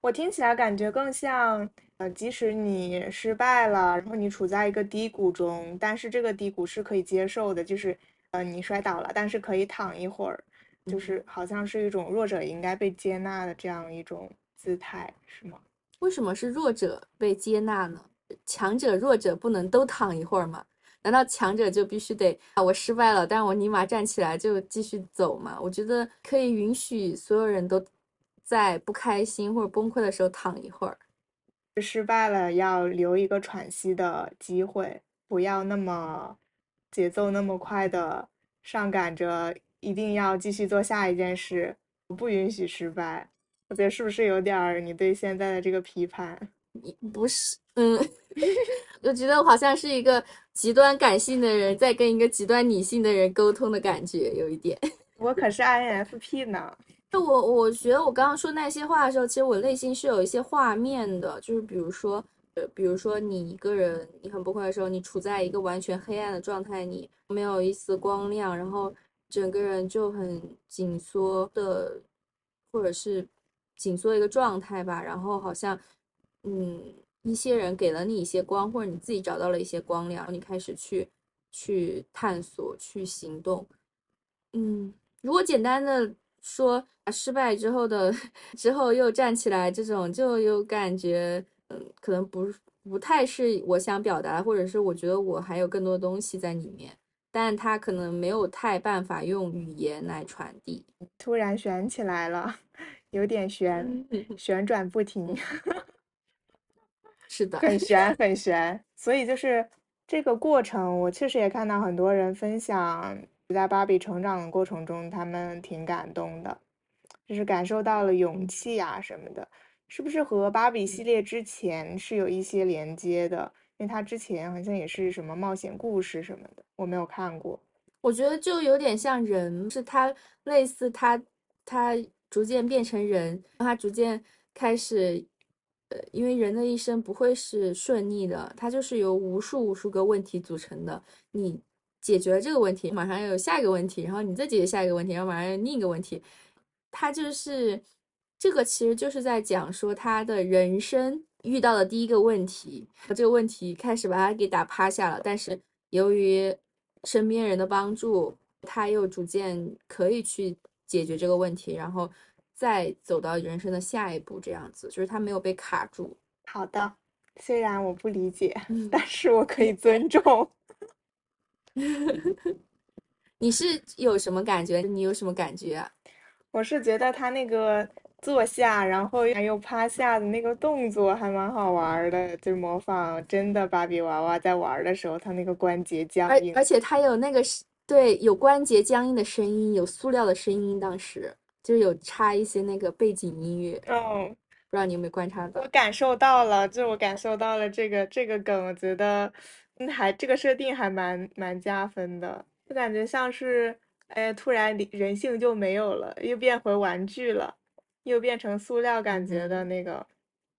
我听起来感觉更像，呃，即使你失败了，然后你处在一个低谷中，但是这个低谷是可以接受的，就是。呃，你摔倒了，但是可以躺一会儿，就是好像是一种弱者应该被接纳的这样一种姿态，是吗？为什么是弱者被接纳呢？强者、弱者不能都躺一会儿吗？难道强者就必须得啊？我失败了，但我立马站起来就继续走吗？我觉得可以允许所有人都在不开心或者崩溃的时候躺一会儿。失败了要留一个喘息的机会，不要那么。节奏那么快的上赶着，一定要继续做下一件事，不允许失败。我觉得是不是有点儿你对现在的这个批判？不是，嗯，我觉得我好像是一个极端感性的人在跟一个极端理性的人沟通的感觉，有一点。我可是 INFP 呢。就我，我觉得我刚刚说那些话的时候，其实我内心是有一些画面的，就是比如说。呃比如说，你一个人，你很崩溃的时候，你处在一个完全黑暗的状态，你没有一丝光亮，然后整个人就很紧缩的，或者是紧缩一个状态吧。然后好像，嗯，一些人给了你一些光，或者你自己找到了一些光亮，你开始去去探索、去行动。嗯，如果简单的说，失败之后的 之后又站起来，这种就有感觉。嗯，可能不不太是我想表达，或者是我觉得我还有更多东西在里面，但他可能没有太办法用语言来传递。突然悬起来了，有点悬，旋转不停。是的，很悬，很悬。所以就是这个过程，我确实也看到很多人分享，在芭比成长的过程中，他们挺感动的，就是感受到了勇气啊什么的。是不是和芭比系列之前是有一些连接的？因为它之前好像也是什么冒险故事什么的，我没有看过。我觉得就有点像人，是他类似他，他逐渐变成人，他逐渐开始，呃，因为人的一生不会是顺利的，它就是由无数无数个问题组成的。你解决了这个问题，马上要有下一个问题，然后你再解决下一个问题，然后马上有另一个问题，它就是。这个其实就是在讲说他的人生遇到的第一个问题，这个问题开始把他给打趴下了。但是由于身边人的帮助，他又逐渐可以去解决这个问题，然后再走到人生的下一步。这样子就是他没有被卡住。好的，虽然我不理解，但是我可以尊重。你是有什么感觉？你有什么感觉啊？我是觉得他那个。坐下，然后又趴下的那个动作还蛮好玩的，就模仿真的芭比娃娃在玩的时候，他那个关节僵硬。而且他有那个对，有关节僵硬的声音，有塑料的声音，当时就是有插一些那个背景音乐。嗯，不知道你有没有观察到？我感受到了，就我感受到了这个这个梗，我觉得还这个设定还蛮蛮加分的，就感觉像是哎，突然人性就没有了，又变回玩具了。又变成塑料感觉的那个，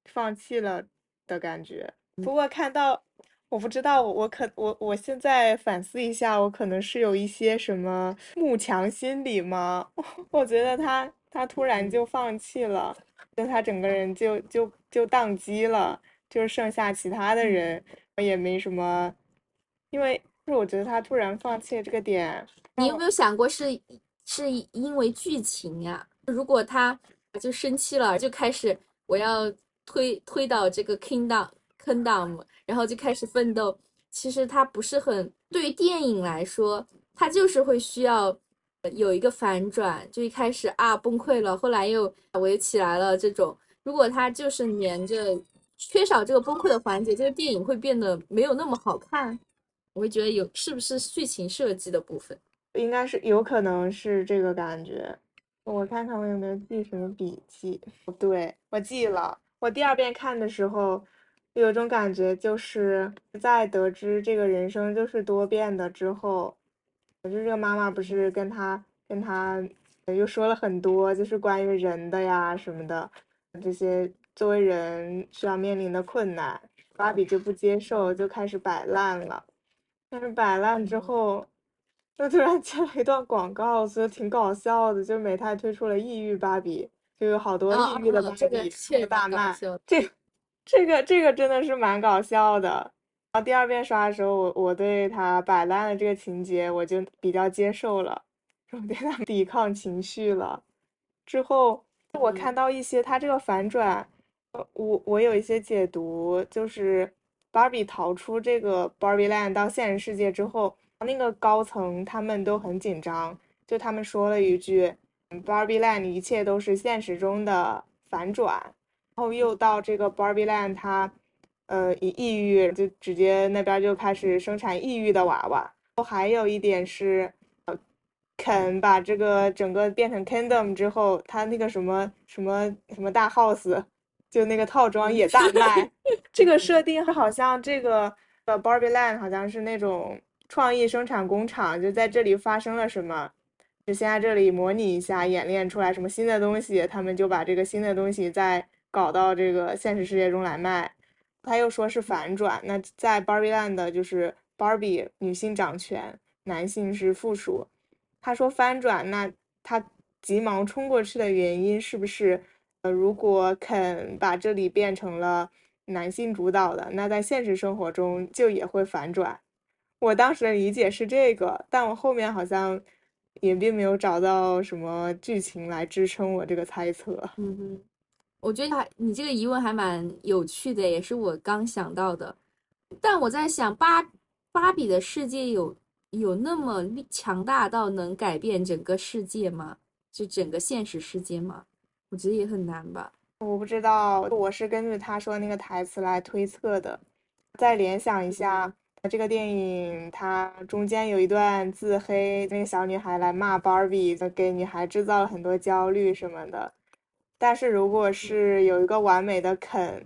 放弃了的感觉。不过看到，我不知道，我可我我现在反思一下，我可能是有一些什么慕强心理吗？我觉得他他突然就放弃了，就他整个人就就就宕机了，就剩下其他的人也没什么，因为就是我觉得他突然放弃这个点，你有没有想过是是因为剧情呀？如果他。就生气了，就开始我要推推倒这个 kingdom kingdom，然后就开始奋斗。其实他不是很对于电影来说，他就是会需要有一个反转，就一开始啊崩溃了，后来又围起来了。这种如果他就是连着缺少这个崩溃的环节，这个电影会变得没有那么好看。我会觉得有是不是剧情设计的部分，应该是有可能是这个感觉。我看看我有没有记什么笔记。对，我记了。我第二遍看的时候，有种感觉，就是在得知这个人生就是多变的之后，就这个妈妈不是跟他跟他又说了很多，就是关于人的呀什么的这些作为人需要面临的困难，芭比就不接受，就开始摆烂了。但是摆烂之后，又突然接了一段广告，所以挺搞笑的。就美泰推出了抑郁芭比，就有好多抑郁的芭比大卖。这、这个、这个真的是蛮搞笑的。然后第二遍刷的时候，我我对他摆烂的这个情节我就比较接受了，我对他抵抗情绪了。之后我看到一些他这个反转，我我有一些解读，就是。芭比逃出这个 Barbie Land 到现实世界之后，那个高层他们都很紧张，就他们说了一句：“Barbie Land 一切都是现实中的反转。”然后又到这个 Barbie Land，他呃一抑郁就直接那边就开始生产抑郁的娃娃。还有一点是，呃肯把这个整个变成 Kingdom 之后，他那个什么什么什么大 House。就那个套装也大卖，这个设定好像这个呃 Barbie Land 好像是那种创意生产工厂，就在这里发生了什么，就先在这里模拟一下，演练出来什么新的东西，他们就把这个新的东西再搞到这个现实世界中来卖。他又说是反转，那在 Barbie Land 就是 Barbie 女性掌权，男性是附属。他说翻转，那他急忙冲过去的原因是不是？呃，如果肯把这里变成了男性主导的，那在现实生活中就也会反转。我当时的理解是这个，但我后面好像也并没有找到什么剧情来支撑我这个猜测。嗯哼，我觉得还你这个疑问还蛮有趣的，也是我刚想到的。但我在想，芭芭比的世界有有那么强大到能改变整个世界吗？就整个现实世界吗？我觉得也很难吧，我不知道，我是根据他说那个台词来推测的。再联想一下，这个电影它中间有一段自黑，那个小女孩来骂 Barbie，给女孩制造了很多焦虑什么的。但是如果是有一个完美的肯，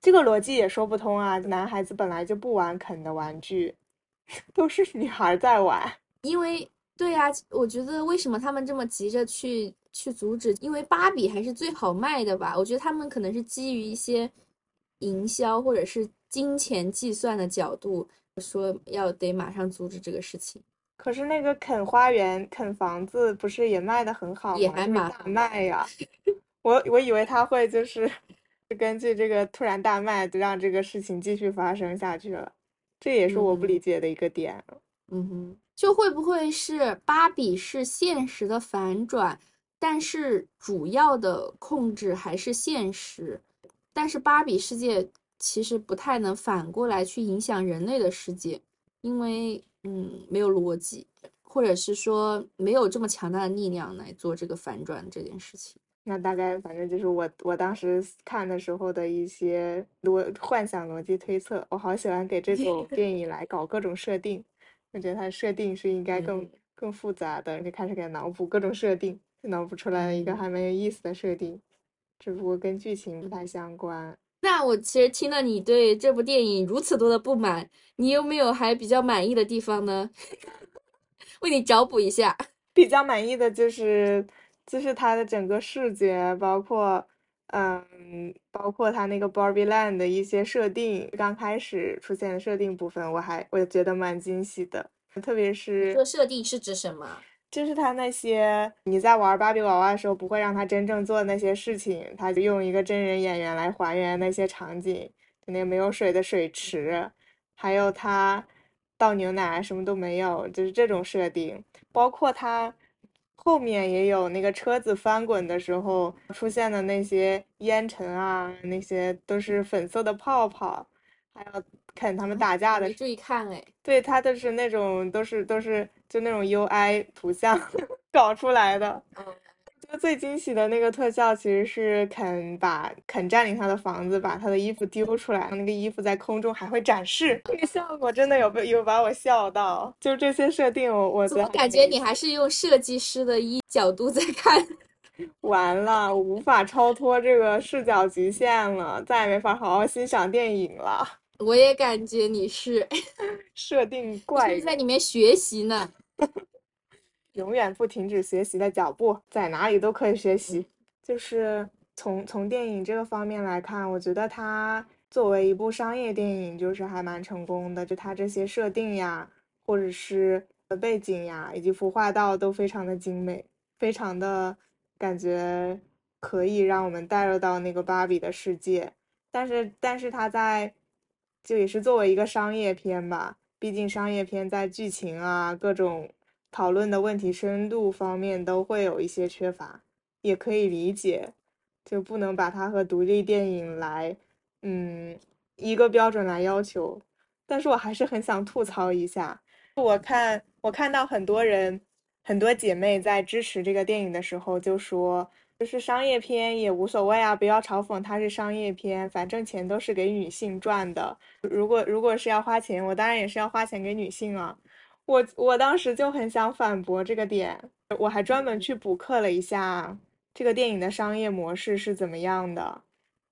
这个逻辑也说不通啊。男孩子本来就不玩肯的玩具，都是女孩在玩。因为，对呀，我觉得为什么他们这么急着去？去阻止，因为芭比还是最好卖的吧？我觉得他们可能是基于一些营销或者是金钱计算的角度，说要得马上阻止这个事情。可是那个肯花园、肯房子不是也卖的很好吗？也还蛮卖呀。我我以为他会就是根据这个突然大卖，让这个事情继续发生下去了。这也是我不理解的一个点。嗯哼，就会不会是芭比是现实的反转？但是主要的控制还是现实，但是芭比世界其实不太能反过来去影响人类的世界，因为嗯没有逻辑，或者是说没有这么强大的力量来做这个反转这件事情。那大概反正就是我我当时看的时候的一些逻幻想逻辑推测。我好喜欢给这种 电影来搞各种设定，我觉得它设定是应该更更复杂的，就开始给脑补各种设定。脑补出来了一个还蛮有意思的设定，只不过跟剧情不太相关。那我其实听了你对这部电影如此多的不满，你有没有还比较满意的地方呢？为你找补一下。比较满意的就是，就是它的整个视觉，包括，嗯，包括它那个 Barbie Land 的一些设定，刚开始出现的设定部分，我还我觉得蛮惊喜的，特别是。这设定是指什么？就是他那些你在玩芭比娃娃的时候不会让他真正做那些事情，他就用一个真人演员来还原那些场景，就那个没有水的水池，还有他倒牛奶什么都没有，就是这种设定。包括他后面也有那个车子翻滚的时候出现的那些烟尘啊，那些都是粉色的泡泡，还有看他们打架的。注意看哎，对他都是那种都是都是。就那种 UI 图像 搞出来的，就最惊喜的那个特效其实是肯把肯占领他的房子，把他的衣服丢出来，那个衣服在空中还会展示，那个效果真的有被有把我笑到。就这些设定，我我怎么感觉你还是用设计师的一角度在看？完了，无法超脱这个视角极限了，再也没法好好欣赏电影了。我也感觉你是设定怪，是在里面学习呢。永远不停止学习的脚步，在哪里都可以学习。就是从从电影这个方面来看，我觉得它作为一部商业电影，就是还蛮成功的。就它这些设定呀，或者是背景呀，以及服化道都非常的精美，非常的感觉可以让我们带入到那个芭比的世界。但是，但是它在就也是作为一个商业片吧，毕竟商业片在剧情啊各种。讨论的问题深度方面都会有一些缺乏，也可以理解，就不能把它和独立电影来，嗯，一个标准来要求。但是我还是很想吐槽一下，我看我看到很多人，很多姐妹在支持这个电影的时候就说，就是商业片也无所谓啊，不要嘲讽它是商业片，反正钱都是给女性赚的。如果如果是要花钱，我当然也是要花钱给女性啊。我我当时就很想反驳这个点，我还专门去补课了一下这个电影的商业模式是怎么样的。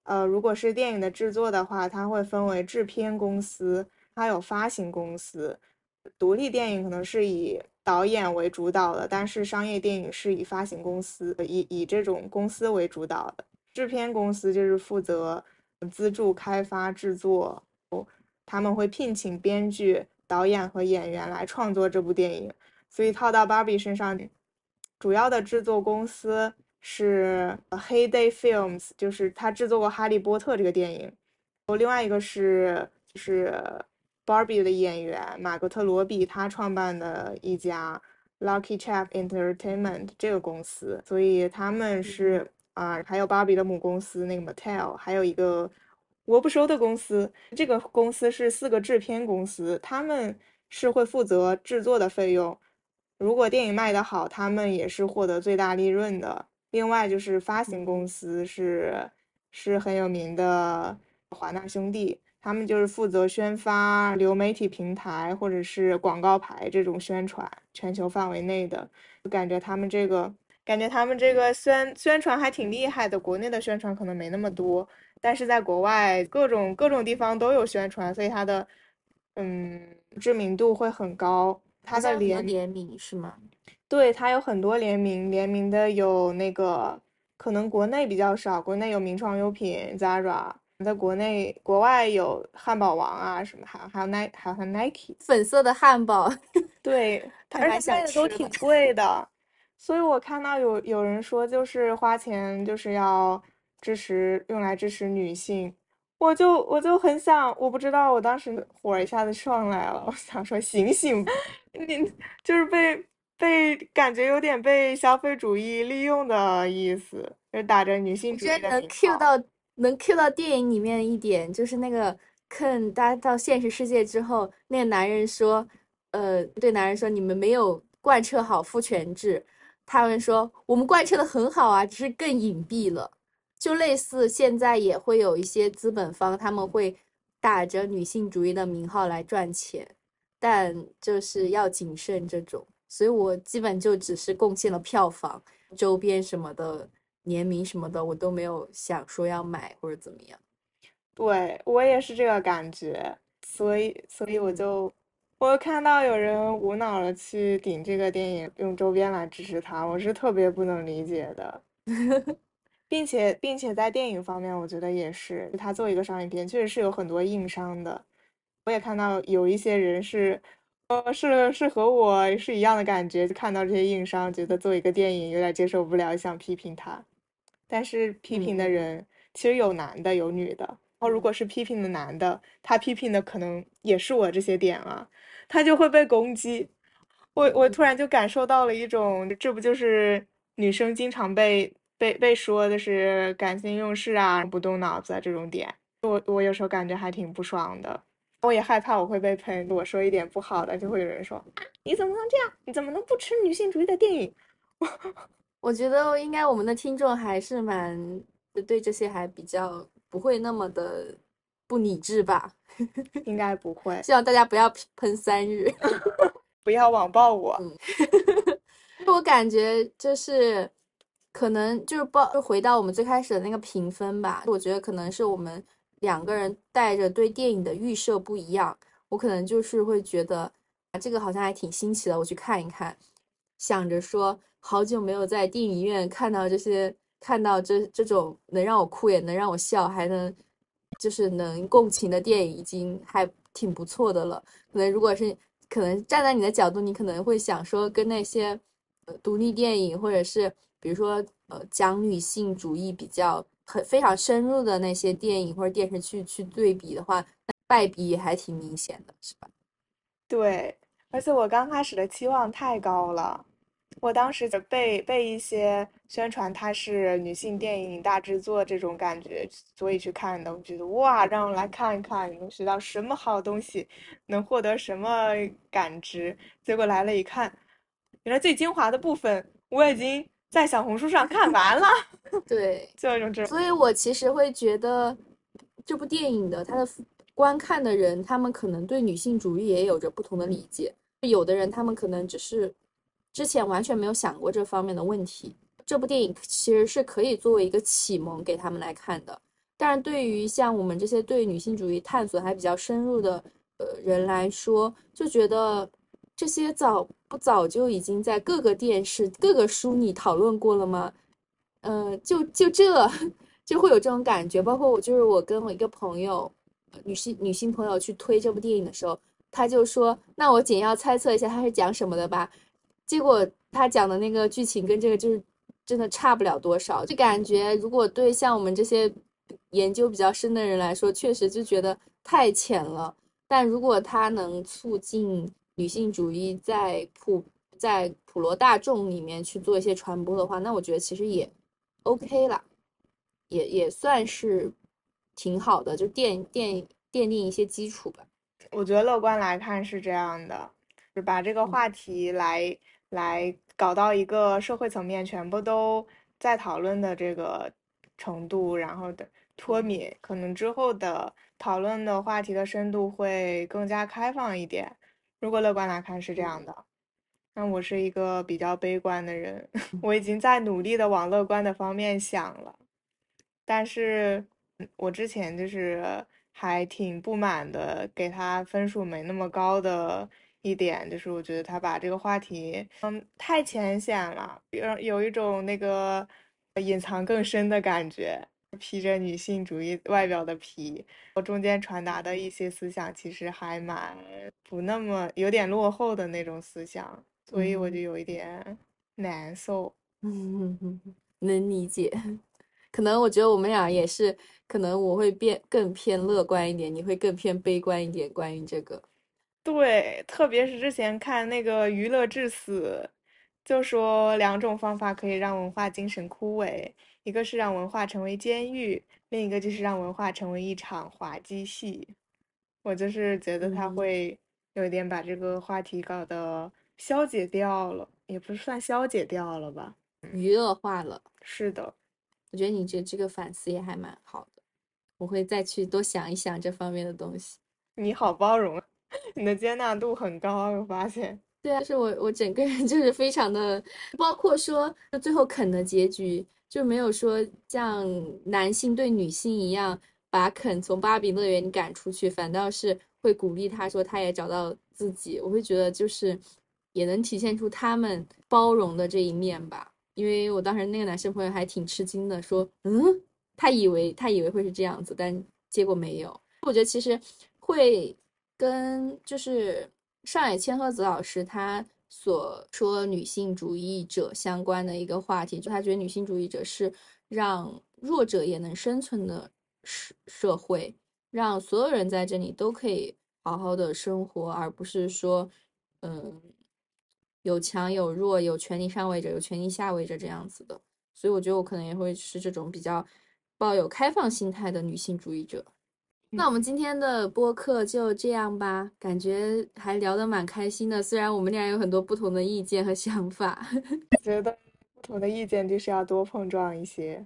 呃，如果是电影的制作的话，它会分为制片公司，还有发行公司。独立电影可能是以导演为主导的，但是商业电影是以发行公司以以这种公司为主导的。制片公司就是负责资助、开发、制作，他们会聘请编剧。导演和演员来创作这部电影，所以套到芭比身上，主要的制作公司是 Heyday Films，就是他制作过《哈利波特》这个电影。另外一个是就是芭比的演员马格特罗比他创办的一家 Lucky Chap Entertainment 这个公司，所以他们是啊，还有芭比的母公司那个 Mattel，还有一个。我不收的公司，这个公司是四个制片公司，他们是会负责制作的费用。如果电影卖得好，他们也是获得最大利润的。另外就是发行公司是是很有名的华纳兄弟，他们就是负责宣发流媒体平台或者是广告牌这种宣传，全球范围内的。感觉他们这个感觉他们这个宣宣传还挺厉害的，国内的宣传可能没那么多。但是在国外，各种各种地方都有宣传，所以它的嗯知名度会很高。它的联联名是吗？对，它有很多联名，联名的有那个可能国内比较少，国内有名创优品、Zara，在国内国外有汉堡王啊什么，还还有 Nike，还有 Nike 粉色的汉堡，对，而且卖的都挺贵的。所以我看到有有人说，就是花钱就是要。支持用来支持女性，我就我就很想，我不知道，我当时火一下子上来了，我想说醒醒，你就是被被感觉有点被消费主义利用的意思，就打着女性主义的能 Q 到。能 Q 到电影里面一点，就是那个 Ken 搭到现实世界之后，那个男人说，呃，对男人说，你们没有贯彻好父权制，他们说我们贯彻的很好啊，只是更隐蔽了。就类似现在也会有一些资本方，他们会打着女性主义的名号来赚钱，但就是要谨慎这种。所以我基本就只是贡献了票房、周边什么的、联名什么的，我都没有想说要买或者怎么样。对我也是这个感觉，所以所以我就我看到有人无脑的去顶这个电影，用周边来支持他，我是特别不能理解的。并且，并且在电影方面，我觉得也是，他作为一个商业片，确实是有很多硬伤的。我也看到有一些人是，呃，是是和我是一样的感觉，就看到这些硬伤，觉得做一个电影有点接受不了，想批评他。但是批评的人其实有男的，有女的。然后如果是批评的男的，他批评的可能也是我这些点啊，他就会被攻击。我我突然就感受到了一种，这不就是女生经常被。被被说的是感性用事啊，不动脑子啊这种点，我我有时候感觉还挺不爽的。我也害怕我会被喷，我说一点不好的，就会有人说啊你怎么能这样？你怎么能不吃女性主义的电影？我觉得应该我们的听众还是蛮对这些还比较不会那么的不理智吧？应该不会。希望大家不要喷三日，不要网暴我。我感觉就是可能就是报就回到我们最开始的那个评分吧。我觉得可能是我们两个人带着对电影的预设不一样。我可能就是会觉得啊，这个好像还挺新奇的，我去看一看。想着说，好久没有在电影院看到这些，看到这这种能让我哭也能让我笑，还能就是能共情的电影，已经还挺不错的了。可能如果是可能站在你的角度，你可能会想说，跟那些呃独立电影，或者是比如说呃讲女性主义比较很非常深入的那些电影或者电视剧去对比的话。败笔也还挺明显的，是吧？对，而且我刚开始的期望太高了，我当时就被被一些宣传它是女性电影大制作这种感觉，所以去看的。我觉得哇，让我来看一看，能学到什么好东西，能获得什么感知。结果来了一看，原来最精华的部分我已经在小红书上看完了。对，就一种这种。所以我其实会觉得这部电影的它的。观看的人，他们可能对女性主义也有着不同的理解。有的人，他们可能只是之前完全没有想过这方面的问题。这部电影其实是可以作为一个启蒙给他们来看的。但是对于像我们这些对女性主义探索还比较深入的呃人来说，就觉得这些早不不早就已经在各个电视、各个书里讨论过了吗？嗯，就就这 就会有这种感觉。包括我，就是我跟我一个朋友。女性女性朋友去推这部电影的时候，他就说：“那我简要猜测一下他是讲什么的吧。”结果他讲的那个剧情跟这个就是真的差不了多少，就感觉如果对像我们这些研究比较深的人来说，确实就觉得太浅了。但如果他能促进女性主义在普在普罗大众里面去做一些传播的话，那我觉得其实也 OK 了，也也算是。挺好的，就奠奠奠定一些基础吧。我觉得乐观来看是这样的，就把这个话题来来搞到一个社会层面，全部都在讨论的这个程度，然后的脱敏，可能之后的讨论的话题的深度会更加开放一点。如果乐观来看是这样的，那我是一个比较悲观的人，我已经在努力的往乐观的方面想了，但是。我之前就是还挺不满的，给他分数没那么高的一点，就是我觉得他把这个话题，嗯，太浅显了，有有一种那个隐藏更深的感觉，披着女性主义外表的皮，我中间传达的一些思想其实还蛮不那么有点落后的那种思想，所以我就有一点难受，嗯，能理解。可能我觉得我们俩也是，可能我会变更偏乐观一点，你会更偏悲观一点。关于这个，对，特别是之前看那个《娱乐至死》，就说两种方法可以让文化精神枯萎，一个是让文化成为监狱，另一个就是让文化成为一场滑稽戏。我就是觉得他会有一点把这个话题搞得消解掉了，也不是算消解掉了吧，娱乐化了。是的。我觉得你这这个反思也还蛮好的，我会再去多想一想这方面的东西。你好包容，你的接纳度很高，我发现。对啊，是我我整个人就是非常的，包括说最后肯的结局就没有说像男性对女性一样把肯从芭比乐园赶出去，反倒是会鼓励他说他也找到自己。我会觉得就是也能体现出他们包容的这一面吧。因为我当时那个男生朋友还挺吃惊的，说：“嗯，他以为他以为会是这样子，但结果没有。”我觉得其实会跟就是上海千鹤子老师他所说女性主义者相关的一个话题，就他觉得女性主义者是让弱者也能生存的社社会，让所有人在这里都可以好好的生活，而不是说，嗯。有强有弱，有权力上位者，有权力下位者这样子的，所以我觉得我可能也会是这种比较抱有开放心态的女性主义者。那我们今天的播客就这样吧，感觉还聊得蛮开心的，虽然我们俩有很多不同的意见和想法。觉得不同的意见就是要多碰撞一些。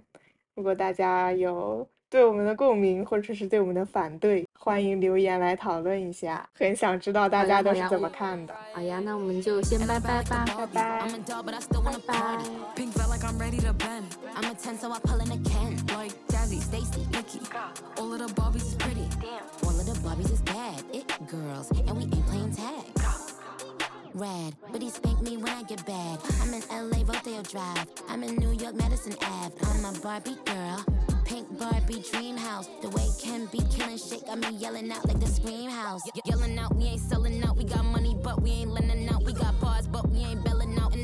如果大家有对我们的共鸣，或者是对我们的反对，欢迎留言来讨论一下。很想知道大家都是怎么看的。好呀，那我们就先拜拜吧，拜拜。I'm a girls, and we ain't playing tag. Rad, but he spanked me when I get bad. I'm in LA, Rodeo Drive. I'm in New York, Madison Ave. I'm a Barbie girl. Pink Barbie dream house. The way Ken be killing shit got me yelling out like the scream house. Ye- yelling out, we ain't selling out. We got money, but we ain't lending out. We got bars, but we ain't belling out. In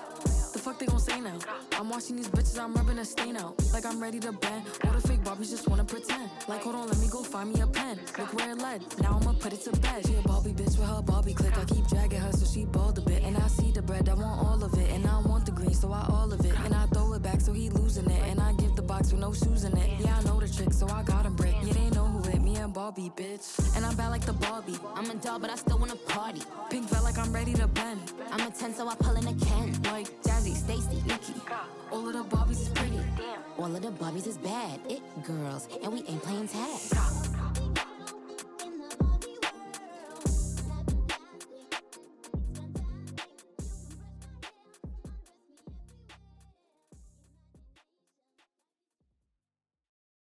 The fuck they gon' say now? I'm watching these bitches, I'm rubbing a stain out. Like I'm ready to bend. All the fake Barbies just wanna pretend. Like, hold on, let me go find me a pen. Look where it led. Now I'ma put it to bed. She a Barbie bitch with her Barbie click. I keep dragging her so she bald a bit. And I see the bread, I want all of it. And I want the green, so I all of it. And I throw it back so he losing it. And I give the box with no shoes in it. Yeah, I know the trick, so I got him brick. Yeah, they know who hit me and Barbie, bitch. And I'm bad like the Barbie. I'm a doll, but I still wanna party. Pink felt like I'm ready to bend. I'm a 10, so I pull in a Ken. Like Stacy, Nikki. All of the Barbies is pretty. Damn, All of the Barbies is bad. It girls, and we ain't playing tag.